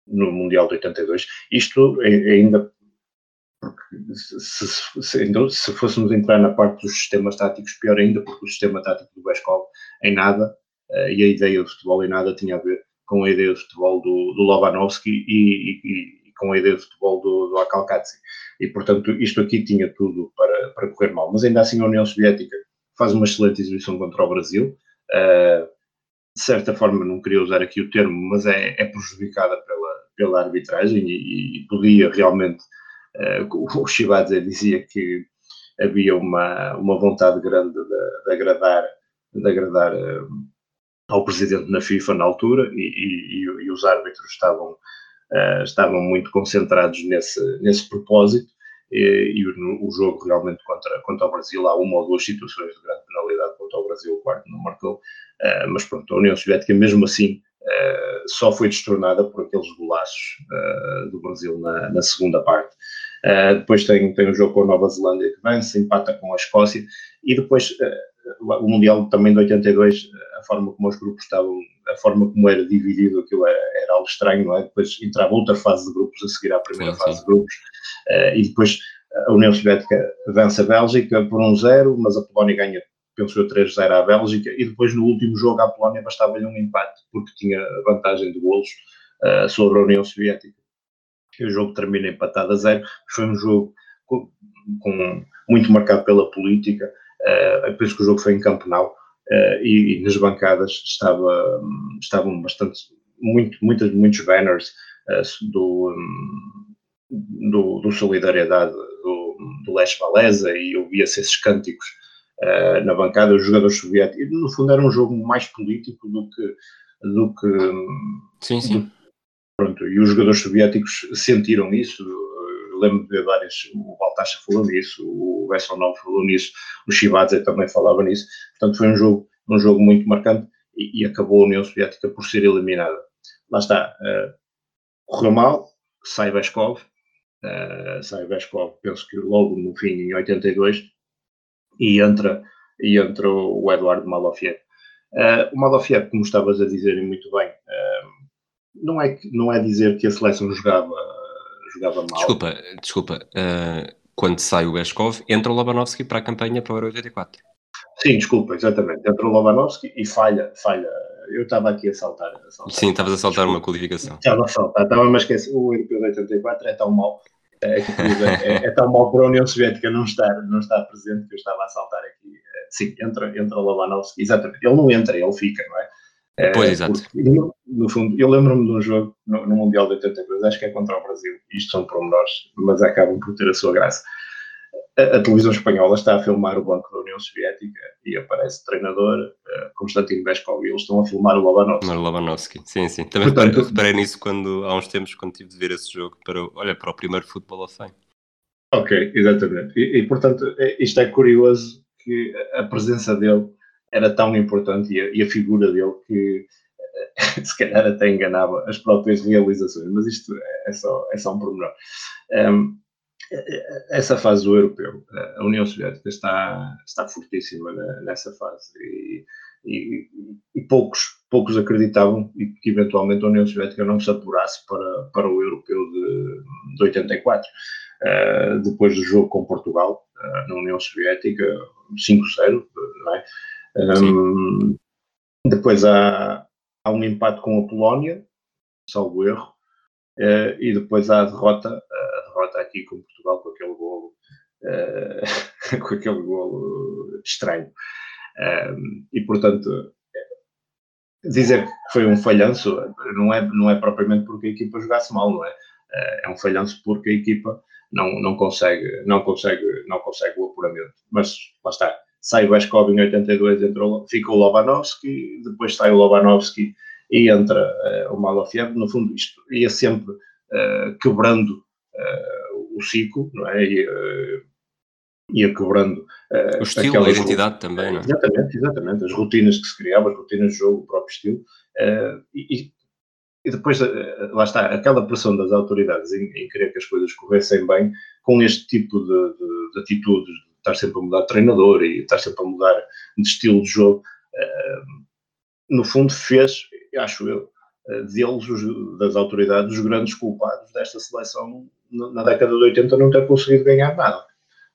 no Mundial de 82. Isto ainda porque se, se, então, se, fôssemos entrar na parte dos sistemas táticos, pior ainda, porque o sistema tático do Beskov em nada, uh, e a ideia do futebol em nada tinha a ver com a ideia de futebol do, do Lobanovski e, e, e, com a ideia de futebol do, do Akalkatsi. E, portanto, isto aqui tinha tudo para, para correr mal. Mas ainda assim, a União Soviética faz uma excelente exibição contra o Brasil. Uh, de certa forma, não queria usar aqui o termo, mas é, é prejudicada pela, pela arbitragem e, e podia realmente. Uh, o Shibadze dizia que havia uma, uma vontade grande de, de agradar, de agradar uh, ao presidente na FIFA na altura e, e, e os árbitros estavam, uh, estavam muito concentrados nesse, nesse propósito e, e o, o, jogo realmente contra, contra o Brasil há uma ou duas situações de grande penalidade contra o Brasil, o quarto não marcou, uh, mas pronto, a União Soviética mesmo assim uh, só foi destornada por aqueles golaços do Brasil na, na segunda parte. Depois tem, tem o jogo com a Nova Zelândia que vence, empata com a Escócia e depois o Mundial também de 82, a forma como os grupos estavam, a forma como era dividido, aquilo era, era algo estranho, não é? Depois entrava outra fase de grupos a seguir à primeira sim, fase sim. de grupos uh, e depois a União Soviética vence a Bélgica por 1-0, um mas a Polónia ganha, penso eu, 3-0 à Bélgica e depois no último jogo à Polónia bastava-lhe um empate porque tinha vantagem de golos sobre a União Soviética o jogo termina empatado a zero. Foi um jogo com, com muito marcado pela política. Uh, penso que o jogo foi em Campenau uh, e, e, nas bancadas estava, estavam bastante, muito, muitas, muitos banners uh, do, um, do, do, Solidariedade do, do Leste Valesa e ouvia-se esses cânticos uh, na bancada, os jogadores soviéticos. No fundo, era um jogo mais político do que. Do que sim, sim. Do, Pronto, e os jogadores soviéticos sentiram isso. Lembro de ver várias, o Baltasha falou nisso, o Vesselnov falou nisso, o Shivadze também falava nisso. Portanto, foi um jogo, um jogo muito marcante e, e acabou a União Soviética por ser eliminada. Lá está, uh, correu mal, sai Veskov, uh, sai Veskov, penso que logo no fim, em 82, e entra, e entra o Eduardo Malofiev. Uh, o Malofiev, como estavas a dizer muito bem, uh, não é, não é dizer que a seleção jogava, jogava mal. Desculpa, desculpa. Uh, quando sai o Beskov, entra o Lobanovski para a campanha para o Euro 84. Sim, desculpa, exatamente. Entra o Lobanovski e falha, falha. Eu estava aqui a saltar. A saltar. Sim, estavas a saltar uma qualificação. Estava a saltar, estava a esquecer. O Europeu de 84 é tão mau. É, é, é, tão mau para a União Soviética não estar, não estar presente que eu estava a saltar aqui. Sim, entra, entra o Lobanovski, exatamente. Ele não entra, ele fica, não é? Pois, é, exato. No, no, fundo, eu lembro-me de um jogo no, no, Mundial de 82, acho que é contra o Brasil, isto são pormenores, mas acabam por ter a sua graça. A, a, televisão espanhola está a filmar o banco da União Soviética e aparece o treinador uh, Constantino Beskov e eles estão a filmar o Lobanovski. O Lobanovski, sim, sim. Também Portanto, reparei, reparei nisso quando, há uns tempos, quando tive de ver esse jogo, para, olha, para o primeiro Futebol of Fame. Ok, exatamente. E, e portanto, é, isto é curioso que a presença dele era tão importante e a, e a figura dele que eh, se calhar até enganava as próprias realizações, mas isto é só, é só um pormenor. Um, essa fase do europeu, a União Soviética está, está fortíssima nessa fase e, e, e, poucos, poucos acreditavam que eventualmente a União Soviética não se apurasse para, para o europeu de, de 84. Uh, depois do jogo com Portugal, uh, na União Soviética, 5-0, não é? Um, depois há, há um empate com a Polónia, salvo erro, uh, e depois há a derrota, aqui com Portugal com aquele golo, uh, com aquele golo estranho. Um, e portanto, dizer que foi um falhanço não é, não é propriamente porque a equipa jogasse mal, não é? Uh, é um falhanço porque a equipa não, não, consegue, não, consegue, não consegue o apuramento. Mas lá está, sai o Escov em 82, entrou, fica o Lobanovski, depois sai o Lobanovski e entra uh, o Malofiev. No fundo, isto ia sempre uh, quebrando uh, o ciclo, não é? E, ia quebrando. o estilo, a identidade também, não é? Exatamente, exatamente. As rotinas que se criavam, as rotinas de jogo, o próprio estilo. e, e depois, lá está, aquela pressão das autoridades em, em, querer que as coisas corressem bem, com este tipo de, de, de atitudes, estar sempre a mudar de treinador e estar sempre a mudar de estilo de jogo, uh, no fundo fez, acho eu, uh, deles, os, das autoridades, os grandes culpados desta seleção na década de 80 não ter conseguido ganhar nada,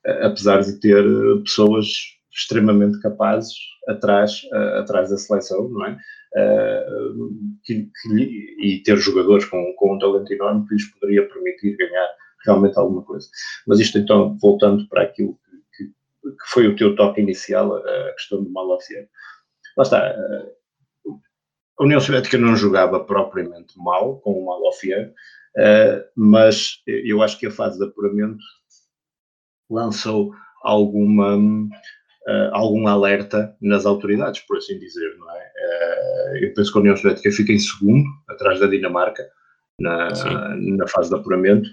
uh, apesar de ter pessoas extremamente capazes atrás, atrás da seleção, não é? Que, que, e ter jogadores com, com um talento enorme que lhes poderia permitir ganhar realmente alguma coisa. Mas isto então, voltando para aquilo que foi o teu toque inicial, a questão do Malofiev. Lá está, a União Soviética não jogava propriamente mal com o Malofiev, mas eu acho que a fase de apuramento lançou alguma, algum alerta nas autoridades, por assim dizer, não é? Eu penso que a União Soviética fica em segundo, atrás da Dinamarca, na, na fase de apuramento,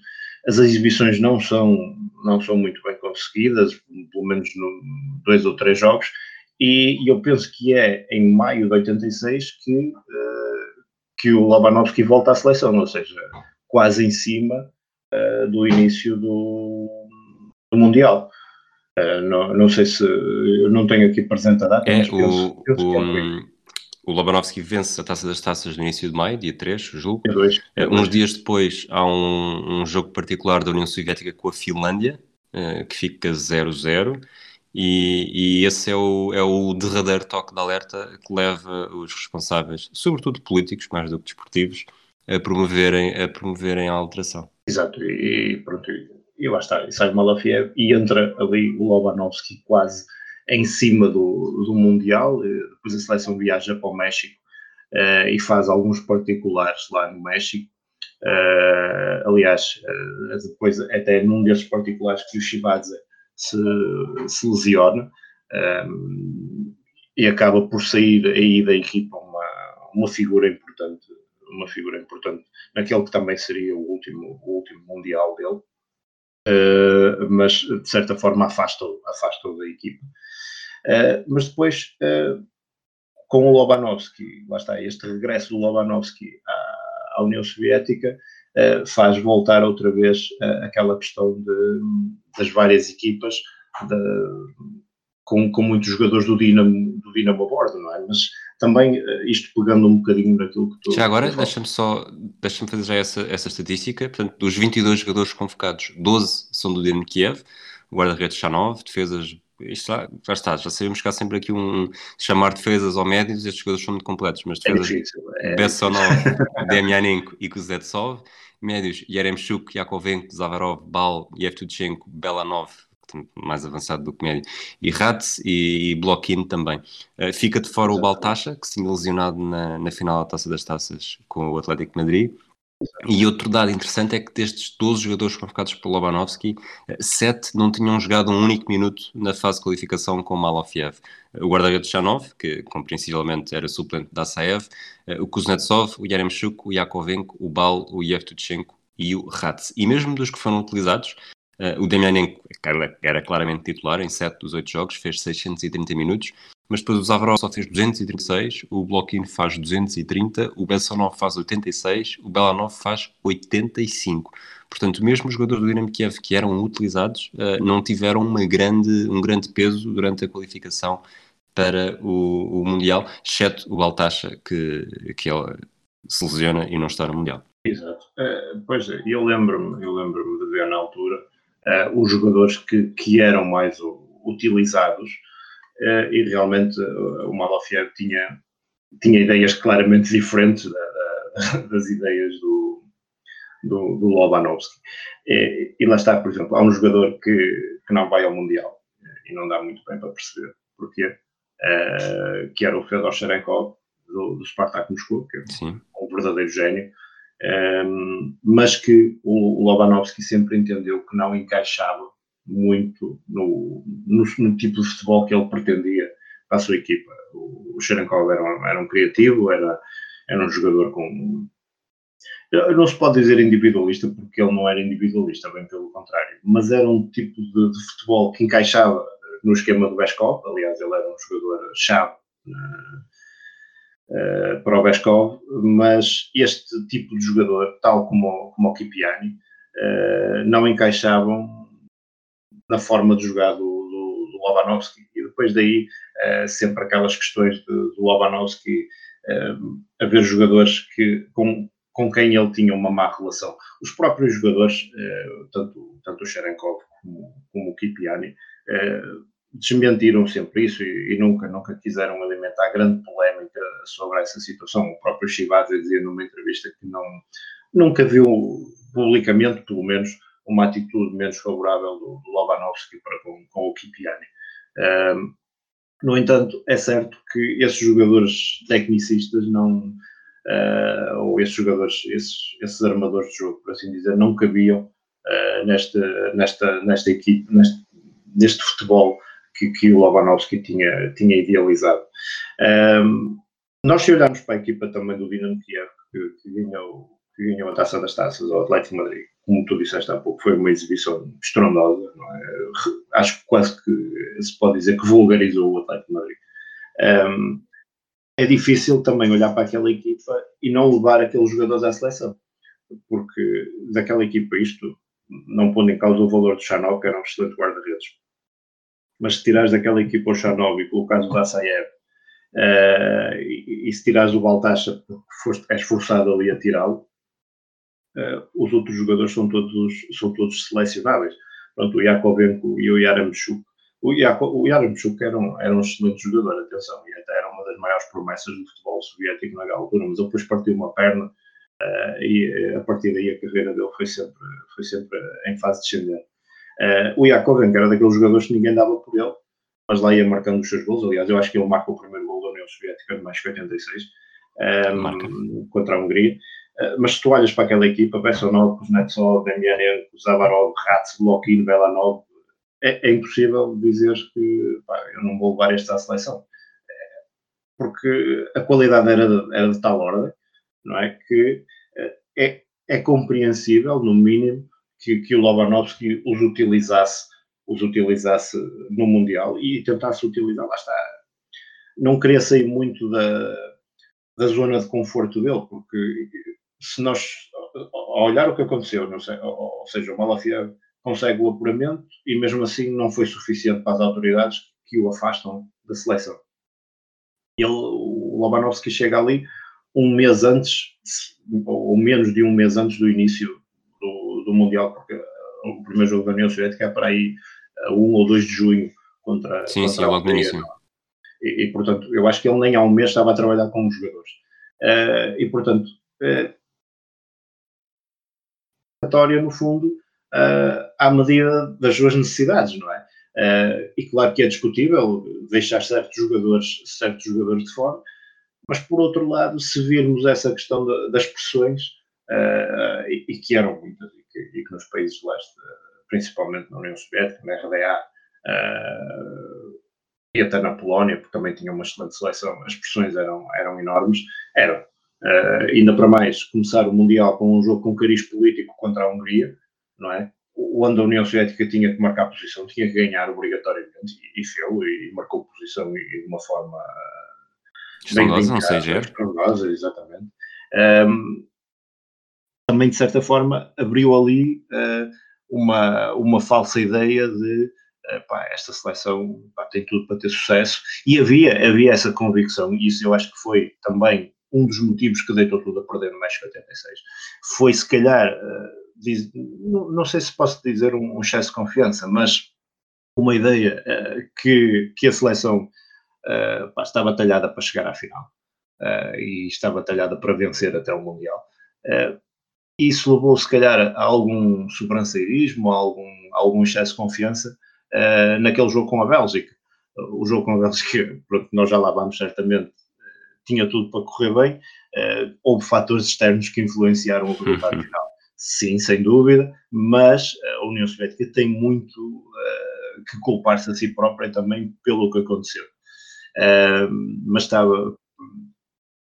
as exibições não são, não são muito bem conseguidas, pelo menos no dois ou três jogos, e, e eu penso que é em maio de 86 que, uh, que o Lobanovski volta à seleção, ou seja, quase em cima uh, do início do, do Mundial. Uh, não, não sei se eu não tenho aqui presente a data, é, mas penso, o, penso o, é o Lobanovski vence a Taça das Taças no início de maio, dia 3, julgo. Dia 2. Uh, uns dias depois há um, um, jogo particular da União Soviética com a Finlândia, uh, que fica 0-0. E, e, esse é o, é o derradeiro toque de alerta que leva os responsáveis, sobretudo políticos, mais do que desportivos, a promoverem a, promoverem a alteração. Exato, e pronto, e lá está, e sai Malafiev e entra ali o Lobanovski quase em cima do, do Mundial. Depois a seleção viaja para o México uh, e faz alguns particulares lá no México. Uh, aliás, uh, depois até num desses particulares que o Shibadze se, se lesiona e acaba por sair aí da equipa uma, uma figura importante, uma figura importante naquele que também seria o último, o último mundial dele. Uh, mas de certa forma afastou, afastou da equipa. Uh, mas depois, uh, com o Lobanovski, lá está, este regresso do Lobanovski à, à União Soviética, uh, faz voltar outra vez aquela questão de, das várias equipas, de, com, com muitos jogadores do Dinamo, do Dinamo a bordo, não é? Mas também isto pegando um bocadinho naquilo que tu... Já agora, deixa-me só, deixa-me fazer já essa, essa estatística, portanto, dos 22 jogadores convocados, 12 são do Dinamo Kiev, guarda-redes Chanov, defesas isto já, já está, já sabemos que há sempre aqui um chamar defesas ou médios, estes jogadores são muito completos, mas é defesas é Bessonov, Demyanenko e Kuznetsov, médios Yeremchuk, Yakovenko, Zavarov, Bal, Yevtuchenko, Belanov, mais avançado do que médio, e Ratz e, e Bloquin também. Uh, fica de fora o Baltasha, que se tinha lesionado na, na final da Taça das Taças com o Atlético de Madrid, e outro dado interessante é que destes 12 jogadores convocados por Lobanovski, 7 não tinham jogado um único minuto na fase de qualificação com Malofiev. O guarda-redes Chanov, que compreensivelmente era suplente da Saev, o Kuznetsov, o Yaremchuk, o Yakovenko, o Bal, o Yevtuchenko e o Ratz. E mesmo dos que foram utilizados, o Demyanenko era claramente titular em 7 dos 8 jogos, fez 630 minutos, mas depois o Zavarov só fez 236, o Blokin faz 230, o Bessonov faz 86, o Belanov faz 85. Portanto, mesmo os jogadores do Dinamo Kiev que eram utilizados uh, não tiveram uma grande, um grande peso durante a qualificação para o, o Mundial, exceto o Baltacha, que, que ele se lesiona e não está no Mundial. Exato. Uh, pois é, eu lembro-me eu lembro de ver na altura uh, os jogadores que, que eram mais utilizados e realmente o Malofiev tinha, tinha ideias claramente diferentes da, da, das ideias do, do, do Lobanovski. E, e, lá está, por exemplo, há um jogador que, que não vai ao Mundial e não dá muito bem para perceber porquê, uh, que era o Fedor Cherenkov do, do Spartak Moscou, que é Sim. um verdadeiro gênio, um, mas que o, o Lobanovski sempre entendeu que não encaixava muito no, no, no, tipo de futebol que ele pretendia para a sua equipa. O, o Cherenkov era, um, era um criativo, era, era um jogador com. Não se pode dizer individualista, porque ele não era individualista, bem pelo contrário, mas era um tipo de, de futebol que encaixava no esquema do Beskov. Aliás, ele era um jogador-chave uh, para o Beskov, mas este tipo de jogador, tal como, como o Kipiani, não encaixavam na forma de jogar do, do, do Lobanovski. E depois daí, uh, sempre aquelas questões de, do Lobanovski, uh, haver jogadores que, com, com quem ele tinha uma má relação. Os próprios jogadores, uh, tanto, tanto o Cherenkov como, como o Kipiani, desmentiram sempre isso e, e, nunca, nunca quiseram alimentar grande polémica sobre essa situação. O próprio Shibata dizia numa entrevista que não, nunca viu publicamente, pelo menos, uma atitude menos favorável do, do Lobanovski para com, com o Kipiani. Um, no entanto, é certo que esses jogadores tecnicistas não, uh, ou esses jogadores, esses, esses armadores de jogo, por assim dizer, não cabiam uh, nesta, nesta, nesta equipe, neste, neste futebol que, que o Lobanovski tinha, tinha idealizado. Um, nós, se olharmos para a equipa também do Dinamo Kiev, que, que, ganhou, que ganhou a taça das taças ao Atlético Madrid, como tu disseste há pouco, foi uma exibição estrondosa, é? acho que quase que se pode dizer que vulgarizou o Atlético Madrid. Um, é difícil também olhar para aquela equipa e não levar aqueles jogadores à seleção, porque daquela equipa isto, não pondo em causa o valor do Chanov, que era um excelente guarda-redes, mas se tirares daquela equipa o Chanov e colocares o Dassaev, uh, e, e, se tirares o Baltacha porque foste, és forçado ali a tirá-lo, uh, os outros jogadores são todos, são todos selecionáveis. Pronto, o Yakovenko e o Yaramchuk. O, Yako, o Yaramchuk era um, era um excelente jogador, atenção, e até era uma das maiores promessas do futebol soviético naquela altura, mas depois partiu uma perna uh, e a partir daí a carreira dele foi sempre, foi sempre em fase descendente. Uh, o Yakovenko era daqueles jogadores que ninguém dava por ele, mas lá ia marcando os seus gols. Aliás, eu acho que ele marca o primeiro gol da União Soviética no mais que 86 um, contra a Hungria. Eh, mas se tu olhas para aquela equipa, Bessonov, Kuznetsov, Demianenko, Zavarov, Ratz, Bloquin, Belanov, é, é, impossível dizer que pá, eu não vou levar esta à seleção. É, porque a qualidade era de, era de tal ordem, não é? Que eh, é, é compreensível, no mínimo, que, que o Lobanovski os utilizasse, os utilizasse no Mundial e tentasse utilizar, lá está. Não queria sair muito da, da zona de conforto dele, porque se nós, ao olhar o que aconteceu, sei, ou, seja, o Malafaia consegue o apuramento e mesmo assim não foi suficiente para as autoridades que o afastam da seleção. Ele, o Lobanovski chega ali um mês antes, ou menos de um mês antes do início do, do Mundial, porque o primeiro jogo da União Soviética é para aí a 1 ou 2 de junho contra, sim, contra sim, a início. E, e, portanto, eu acho que ele nem há um mês estava a trabalhar com os jogadores. Uh, e, portanto, uh, no fundo, uh, à medida das suas necessidades, não é? Uh, e claro que é discutível deixar certos jogadores, certos jogadores de fora, mas por outro lado, se virmos essa questão das pressões, uh, e, e, que eram muitas, e que, e que, nos países leste, principalmente na União Soviética, na RDA, e até na Polónia, porque também tinha uma excelente seleção, as pressões eram, eram enormes, eram. Uh, ainda para mais, começar o Mundial com um jogo com cariz político contra a Hungria, não é? onde a União Soviética tinha que marcar posição, tinha que ganhar obrigatoriamente, e, e fez, e, marcou posição de uma forma estrondosa, não sei. Estrondosa, exatamente. Um, também, de certa forma, abriu ali uh, uma, uma falsa ideia de pá, esta seleção pá, tem tudo para ter sucesso, e havia, havia essa convicção, e isso eu acho que foi também um dos motivos que deitou tudo a perder no México 86. Foi, se calhar, uh, diz, não, não, sei se posso dizer um, um excesso de confiança, mas uma ideia que, que a seleção pá, estava talhada para chegar à final. e estava talhada para vencer até o Mundial isso levou, se calhar, a algum sobranceirismo, a algum, a algum excesso de confiança uh, naquele jogo com a Bélgica. O jogo com a Bélgica, pronto, nós já lá vamos certamente, uh, tinha tudo para correr bem. Uh, houve fatores externos que influenciaram o resultado final. Sim, sem dúvida, mas a União Soviética tem muito que culpar-se a si própria também pelo que aconteceu. mas estava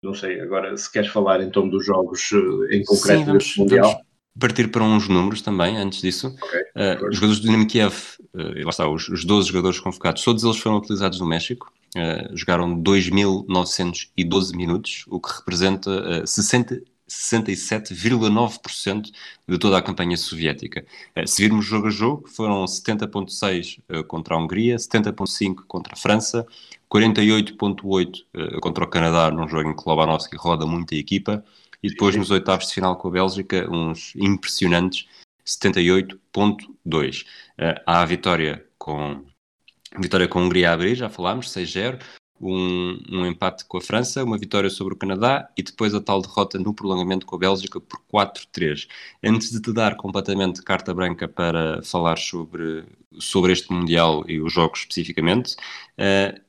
não sei, agora se queres falar então dos jogos eh, em concreto Sim, vamos, Mundial. Vamos partir para uns números também, antes disso. Okay, uh, os jogadores do Dinamo Kiev, uh, lá está, os, os 12 jogadores convocados, todos eles foram utilizados no México, uh, jogaram 2.912 minutos, o que representa uh, 60, 67,9% de toda a campanha soviética. Se virmos jogo a jogo, foram 70,6% contra a Hungria, 70,5% contra a França, 48.8 uh, contra o Canadá, num jogo em que Lobanovski roda muito a equipa, e depois nos oitavos de final com a Bélgica, uns impressionantes 78.2. Uh, eh, há a vitória com, vitória com a Hungria a abrir, já falámos, 6-0, um, um, empate com a França, uma vitória sobre o Canadá e depois a tal derrota no prolongamento com a Bélgica por 4-3. Antes de te dar completamente carta branca para falar sobre, sobre este Mundial e os jogos especificamente, uh,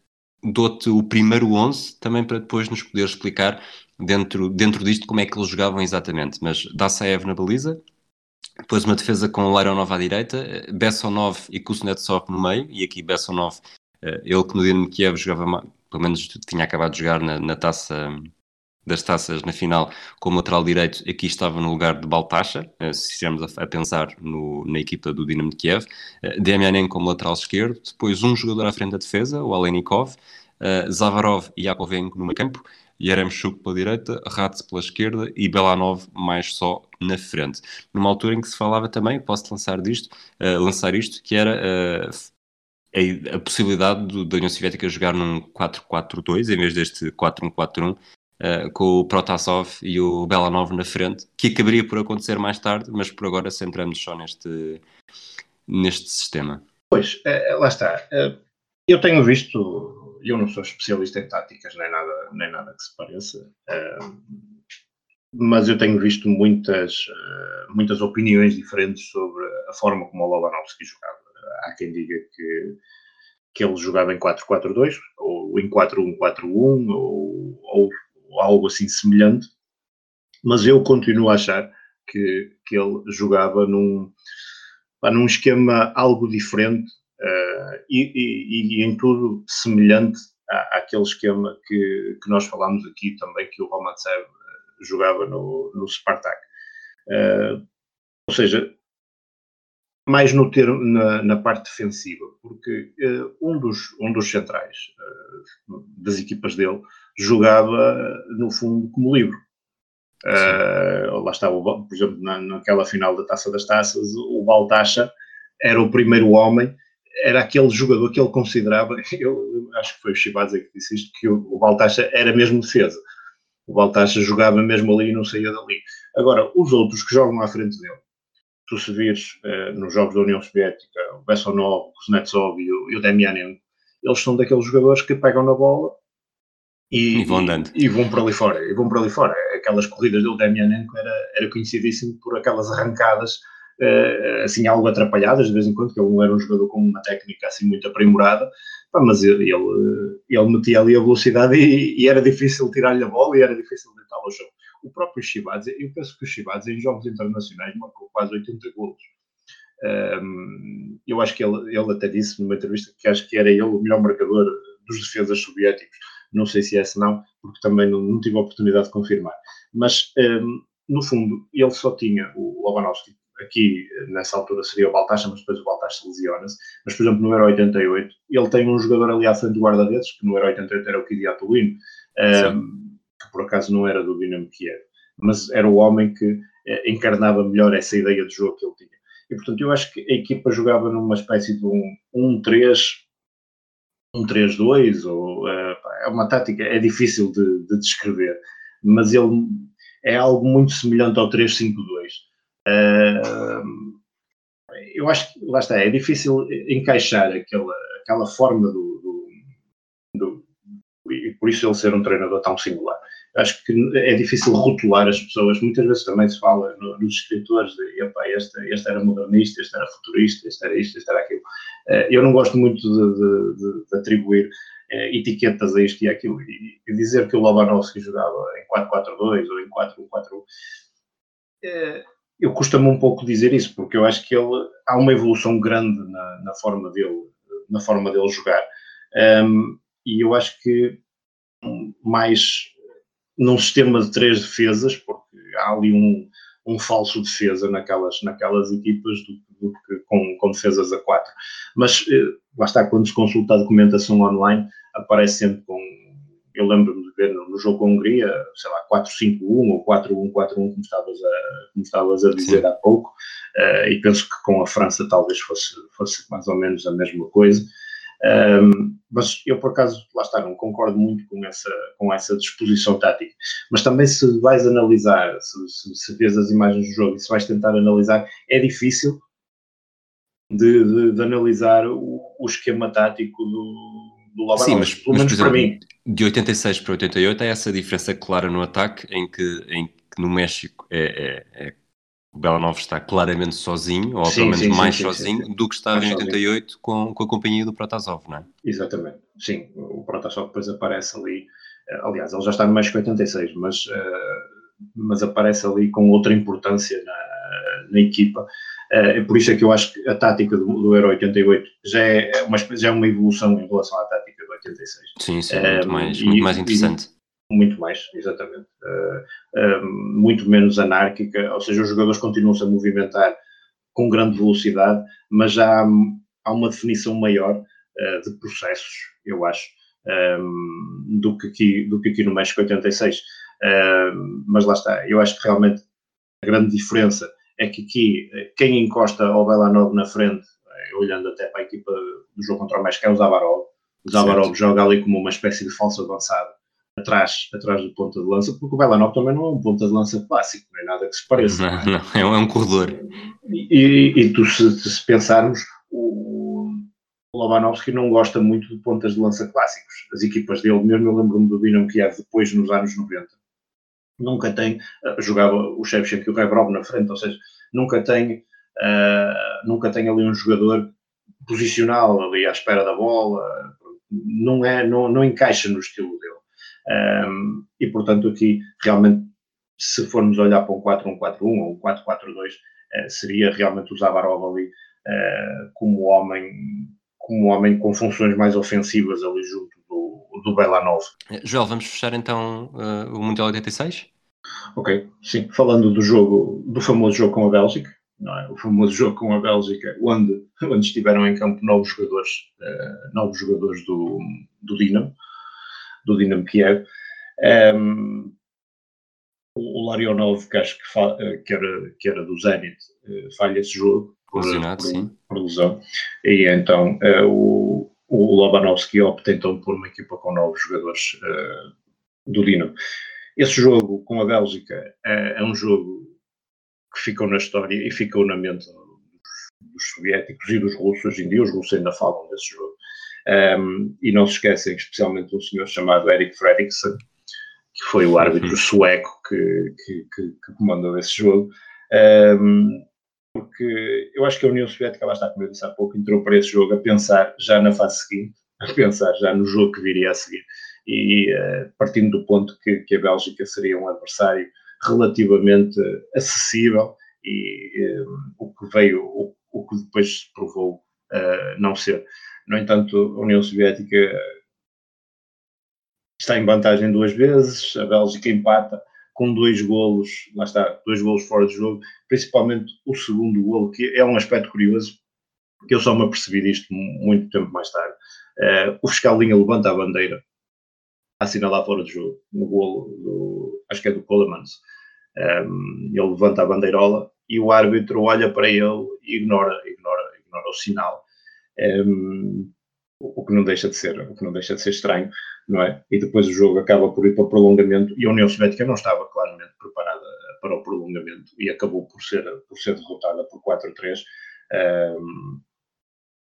dou-te o primeiro 11 também para depois nos poder explicar dentro, dentro disto como é que eles jogavam exatamente. Mas Dassaev na baliza, depois uma defesa com Leironov à direita, Bessonov e Kuznetsov no meio, e aqui Bessonov, eh, ele que no Dinamo Kiev jogava, pelo menos tinha acabado de jogar na, na taça das taças na final como lateral direito, aqui estava no lugar de Baltacha, eh, se estivermos a, pensar no, na equipa do Dinamo de Kiev, uh, Demianen como lateral esquerdo, depois um jogador à frente da defesa, o Alenikov, Zavarov e Yakovenko no meio campo, Yaremchuk pela direita, Ratz pela esquerda e Belanov mais só na frente. Numa altura em que se falava também, posso lançar disto, uh, lançar isto, que era a, a, possibilidade da União Soviética jogar num 4-4-2 em vez deste 4-1-4-1 Uh, com o Protasov e o Belanov na frente, que acabaria por acontecer mais tarde, mas por agora centramos só neste, neste sistema. Pois, lá está. eu tenho visto, eu não sou especialista em táticas, nem nada, nem nada que se pareça, mas eu tenho visto muitas, muitas opiniões diferentes sobre a forma como o Lobanovski jogava. Há quem diga que, que ele jogava em 4-4-2, ou em 4-1-4-1, ou, ou algo assim semelhante, mas eu continuo a achar que, que ele jogava num, num esquema algo diferente e, e, e, em tudo semelhante à, àquele esquema que, que nós falámos aqui também, que o Romantsev eh, jogava no, no Spartak. Uh, ou seja, mais no termo, na, na parte defensiva, porque uh, um, dos, um dos centrais das equipas dele jogava, no fundo, como livro. Uh, lá está, por exemplo, na, naquela final da Taça das Taças, o Baltacha era o primeiro homem, era aquele jogador que ele considerava, eu acho que foi o Chibaza que disse isto, que o, o Baltacha era mesmo defesa. O Baltacha jogava mesmo ali e não saía dali. Agora, os outros que jogam à frente dele, tu se vires uh, nos jogos da União Soviética, o Bessonov, o Kuznetsov e o, e o Demianenko, eles são daqueles jogadores que pegam na bola e, e, vão. E, e, vão para ali fora, e vão para ali fora. Aquelas corridas do Demianenko era, era conhecidíssimo por aquelas arrancadas assim algo atrapalhadas de vez em quando, que ele não era um jogador com uma técnica assim muito aprimorada, mas ele, ele metia ali a velocidade e, e era difícil tirar-lhe a bola e era difícil deitá-lo ao chão. O próprio Shibadze, eu penso que o Shibadze em jogos internacionais marcou quase 80 golos. Um, eu acho que ele, ele até disse numa entrevista que acho que era ele o melhor marcador dos defesas soviéticos não sei se é esse não, porque também não, não tive a oportunidade de confirmar. Mas, um, no fundo, ele só tinha, o Lobanovski, aqui nessa altura seria o Baltacha, mas depois o Baltacha lesiona-se. Mas, por exemplo, no Euro 88, ele tem um jogador ali à frente do guarda-redes, que no Euro 88 era o Kidi Atulino, um, que por acaso não era do Dinamo Kiev, mas era o homem que eh, encarnava melhor essa ideia de jogo que ele tinha. E, portanto, eu acho que a equipa jogava numa espécie de um 1-3, um 3-2, ou uh, é uma tática, é difícil de, de, descrever, mas ele é algo muito semelhante ao 3-5-2. Uh, eu acho que, lá está, é difícil encaixar aquela, aquela forma do, do, do, e por isso ele ser um treinador tão singular acho que é difícil rotular as pessoas. Muitas vezes também se fala no, nos escritores de este, este era modernista, este era futurista, este era isto, este era aquilo. Eh, eu não gosto muito de, de, de, atribuir eh, etiquetas a isto e aquilo. E dizer que o Lobanovski jogava em 4-4-2 ou em 4-1-4-1. Eu custa-me um pouco dizer isso, porque eu acho que ele há uma evolução grande na, na forma dele, na forma dele jogar. Um, e eu acho que mais num sistema de três defesas, porque há ali um, um falso defesa naquelas, naquelas equipas do, do que com, com defesas a quatro. Mas eh, lá está, quando se consulta a documentação online, aparece sempre com. Eu lembro-me de ver no, no, jogo com a Hungria, sei lá, 4-5-1 ou 4-1-4-1, como estavas a, como estavas a dizer Sim. há pouco, uh, e penso que com a França talvez fosse, fosse mais ou menos a mesma coisa. Um, mas eu, por acaso, lá está, não concordo muito com essa, com essa disposição tática. Mas também, se vais analisar, se, se, se vês as imagens do jogo e se vais tentar analisar, é difícil de, de, de analisar o, o, esquema tático do, do. Sim, mas, pelo menos mas, para mim. De 86 para 88 há essa diferença clara no ataque, em que, em que no México é, é, é o Belanov está claramente sozinho, ou sim, pelo menos sim, mais sim, sozinho, do que estava mais em 88 com, com a companhia do Protasov, não é? Exatamente, sim. O Protasov depois aparece ali, eh, aliás, ele já está no México 86, mas, uh, mas aparece ali com outra importância na, na equipa. Uh, é por isso é que eu acho que a tática do, do Euro 88 já é, uma, já é uma evolução em relação à tática do 86. Sim, sim, muito, mais, muito mais interessante. E, muito mais, exatamente. Uh, muito menos anárquica, ou seja, os jogadores continuam-se a movimentar com grande velocidade, mas já há, há uma definição maior de processos, eu acho, do, que aqui, do que aqui no México 86. mas lá está, eu acho que realmente a grande diferença é que aqui quem encosta ao Belanov na frente, olhando até para a equipa do jogo contra o México, é o Zabarov. O Zabarov certo. joga ali como uma espécie de falso avançado atrás, atrás do ponta de lança, porque o Belanov também não é um ponta de lança clássico, não é nada que se pareça. Não, não é, um, é um corredor. E, e, e tu, se, se, pensarmos, o, o Lobanovski não gosta muito de pontas de lança clássicos. As equipas dele, mesmo eu lembro-me do Dinamo Kiev depois, nos anos 90, nunca tem, uh, jogava o Shevchenko e o Rebrov na frente, ou seja, nunca tem, uh, nunca tem ali um jogador posicional ali à espera da bola, não, é, não, não encaixa no estilo dele. Um, e, portanto, aqui realmente, se formos olhar para um 4-1-4-1 ou um 4-4-2, uh, eh, seria realmente o Zabarov ali uh, como homem como homem com funções mais ofensivas ali junto do, do Belanov. Eh, Joel, vamos fechar então uh, o Mundial 86? Ok, sim. Falando do jogo, do famoso jogo com a Bélgica, é? o famoso jogo com a Bélgica, onde, onde estiveram em campo novos jogadores, uh, novos jogadores do, do Dinamo, do Dinamo Kiev. Um, o Larionov, que acho que, que, era, que era do Zenit, falha esse jogo por, por, por lesão. E então uh, o, o Lobanovski opta então por uma equipa com novos jogadores uh, do Dinamo. Esse jogo com a Bélgica é, é, um jogo que ficou na história e ficou na mente dos, dos soviéticos e dos russos. Hoje em dia os russos ainda falam desse jogo. Um, e não se esquecem, especialmente um senhor chamado Eric Fredriksson, que foi o árbitro uhum. sueco que, que, que, que, comandou esse jogo. Um, porque eu acho que a União Soviética, lá está, como eu disse há pouco, entrou para esse jogo a pensar já na fase seguinte, a pensar já no jogo que viria a seguir. E uh, partindo do ponto que, que, a Bélgica seria um adversário relativamente acessível e um, o que veio, o, o, que depois se provou uh, não ser. No entanto, a União Soviética está em vantagem duas vezes, a Bélgica empata, com dois golos, lá está, dois golos fora de jogo, principalmente o segundo golo, que é um aspecto curioso, que eu só me apercebi disto muito tempo mais tarde. Uh, o fiscal linha levanta a bandeira assinalar fora de jogo, no golo, do, acho que é do Colemans. Um, ehm, ele levanta a bandeirola e o árbitro olha para ele e ignora, ignora, ignora o sinal. Um, ehm, o que não deixa de ser, o que não deixa de ser estranho, não é? E depois o jogo acaba por ir para o prolongamento e a União Soviética não estava claramente preparada para o prolongamento e acabou por ser, por ser derrotada por 4-3. Um,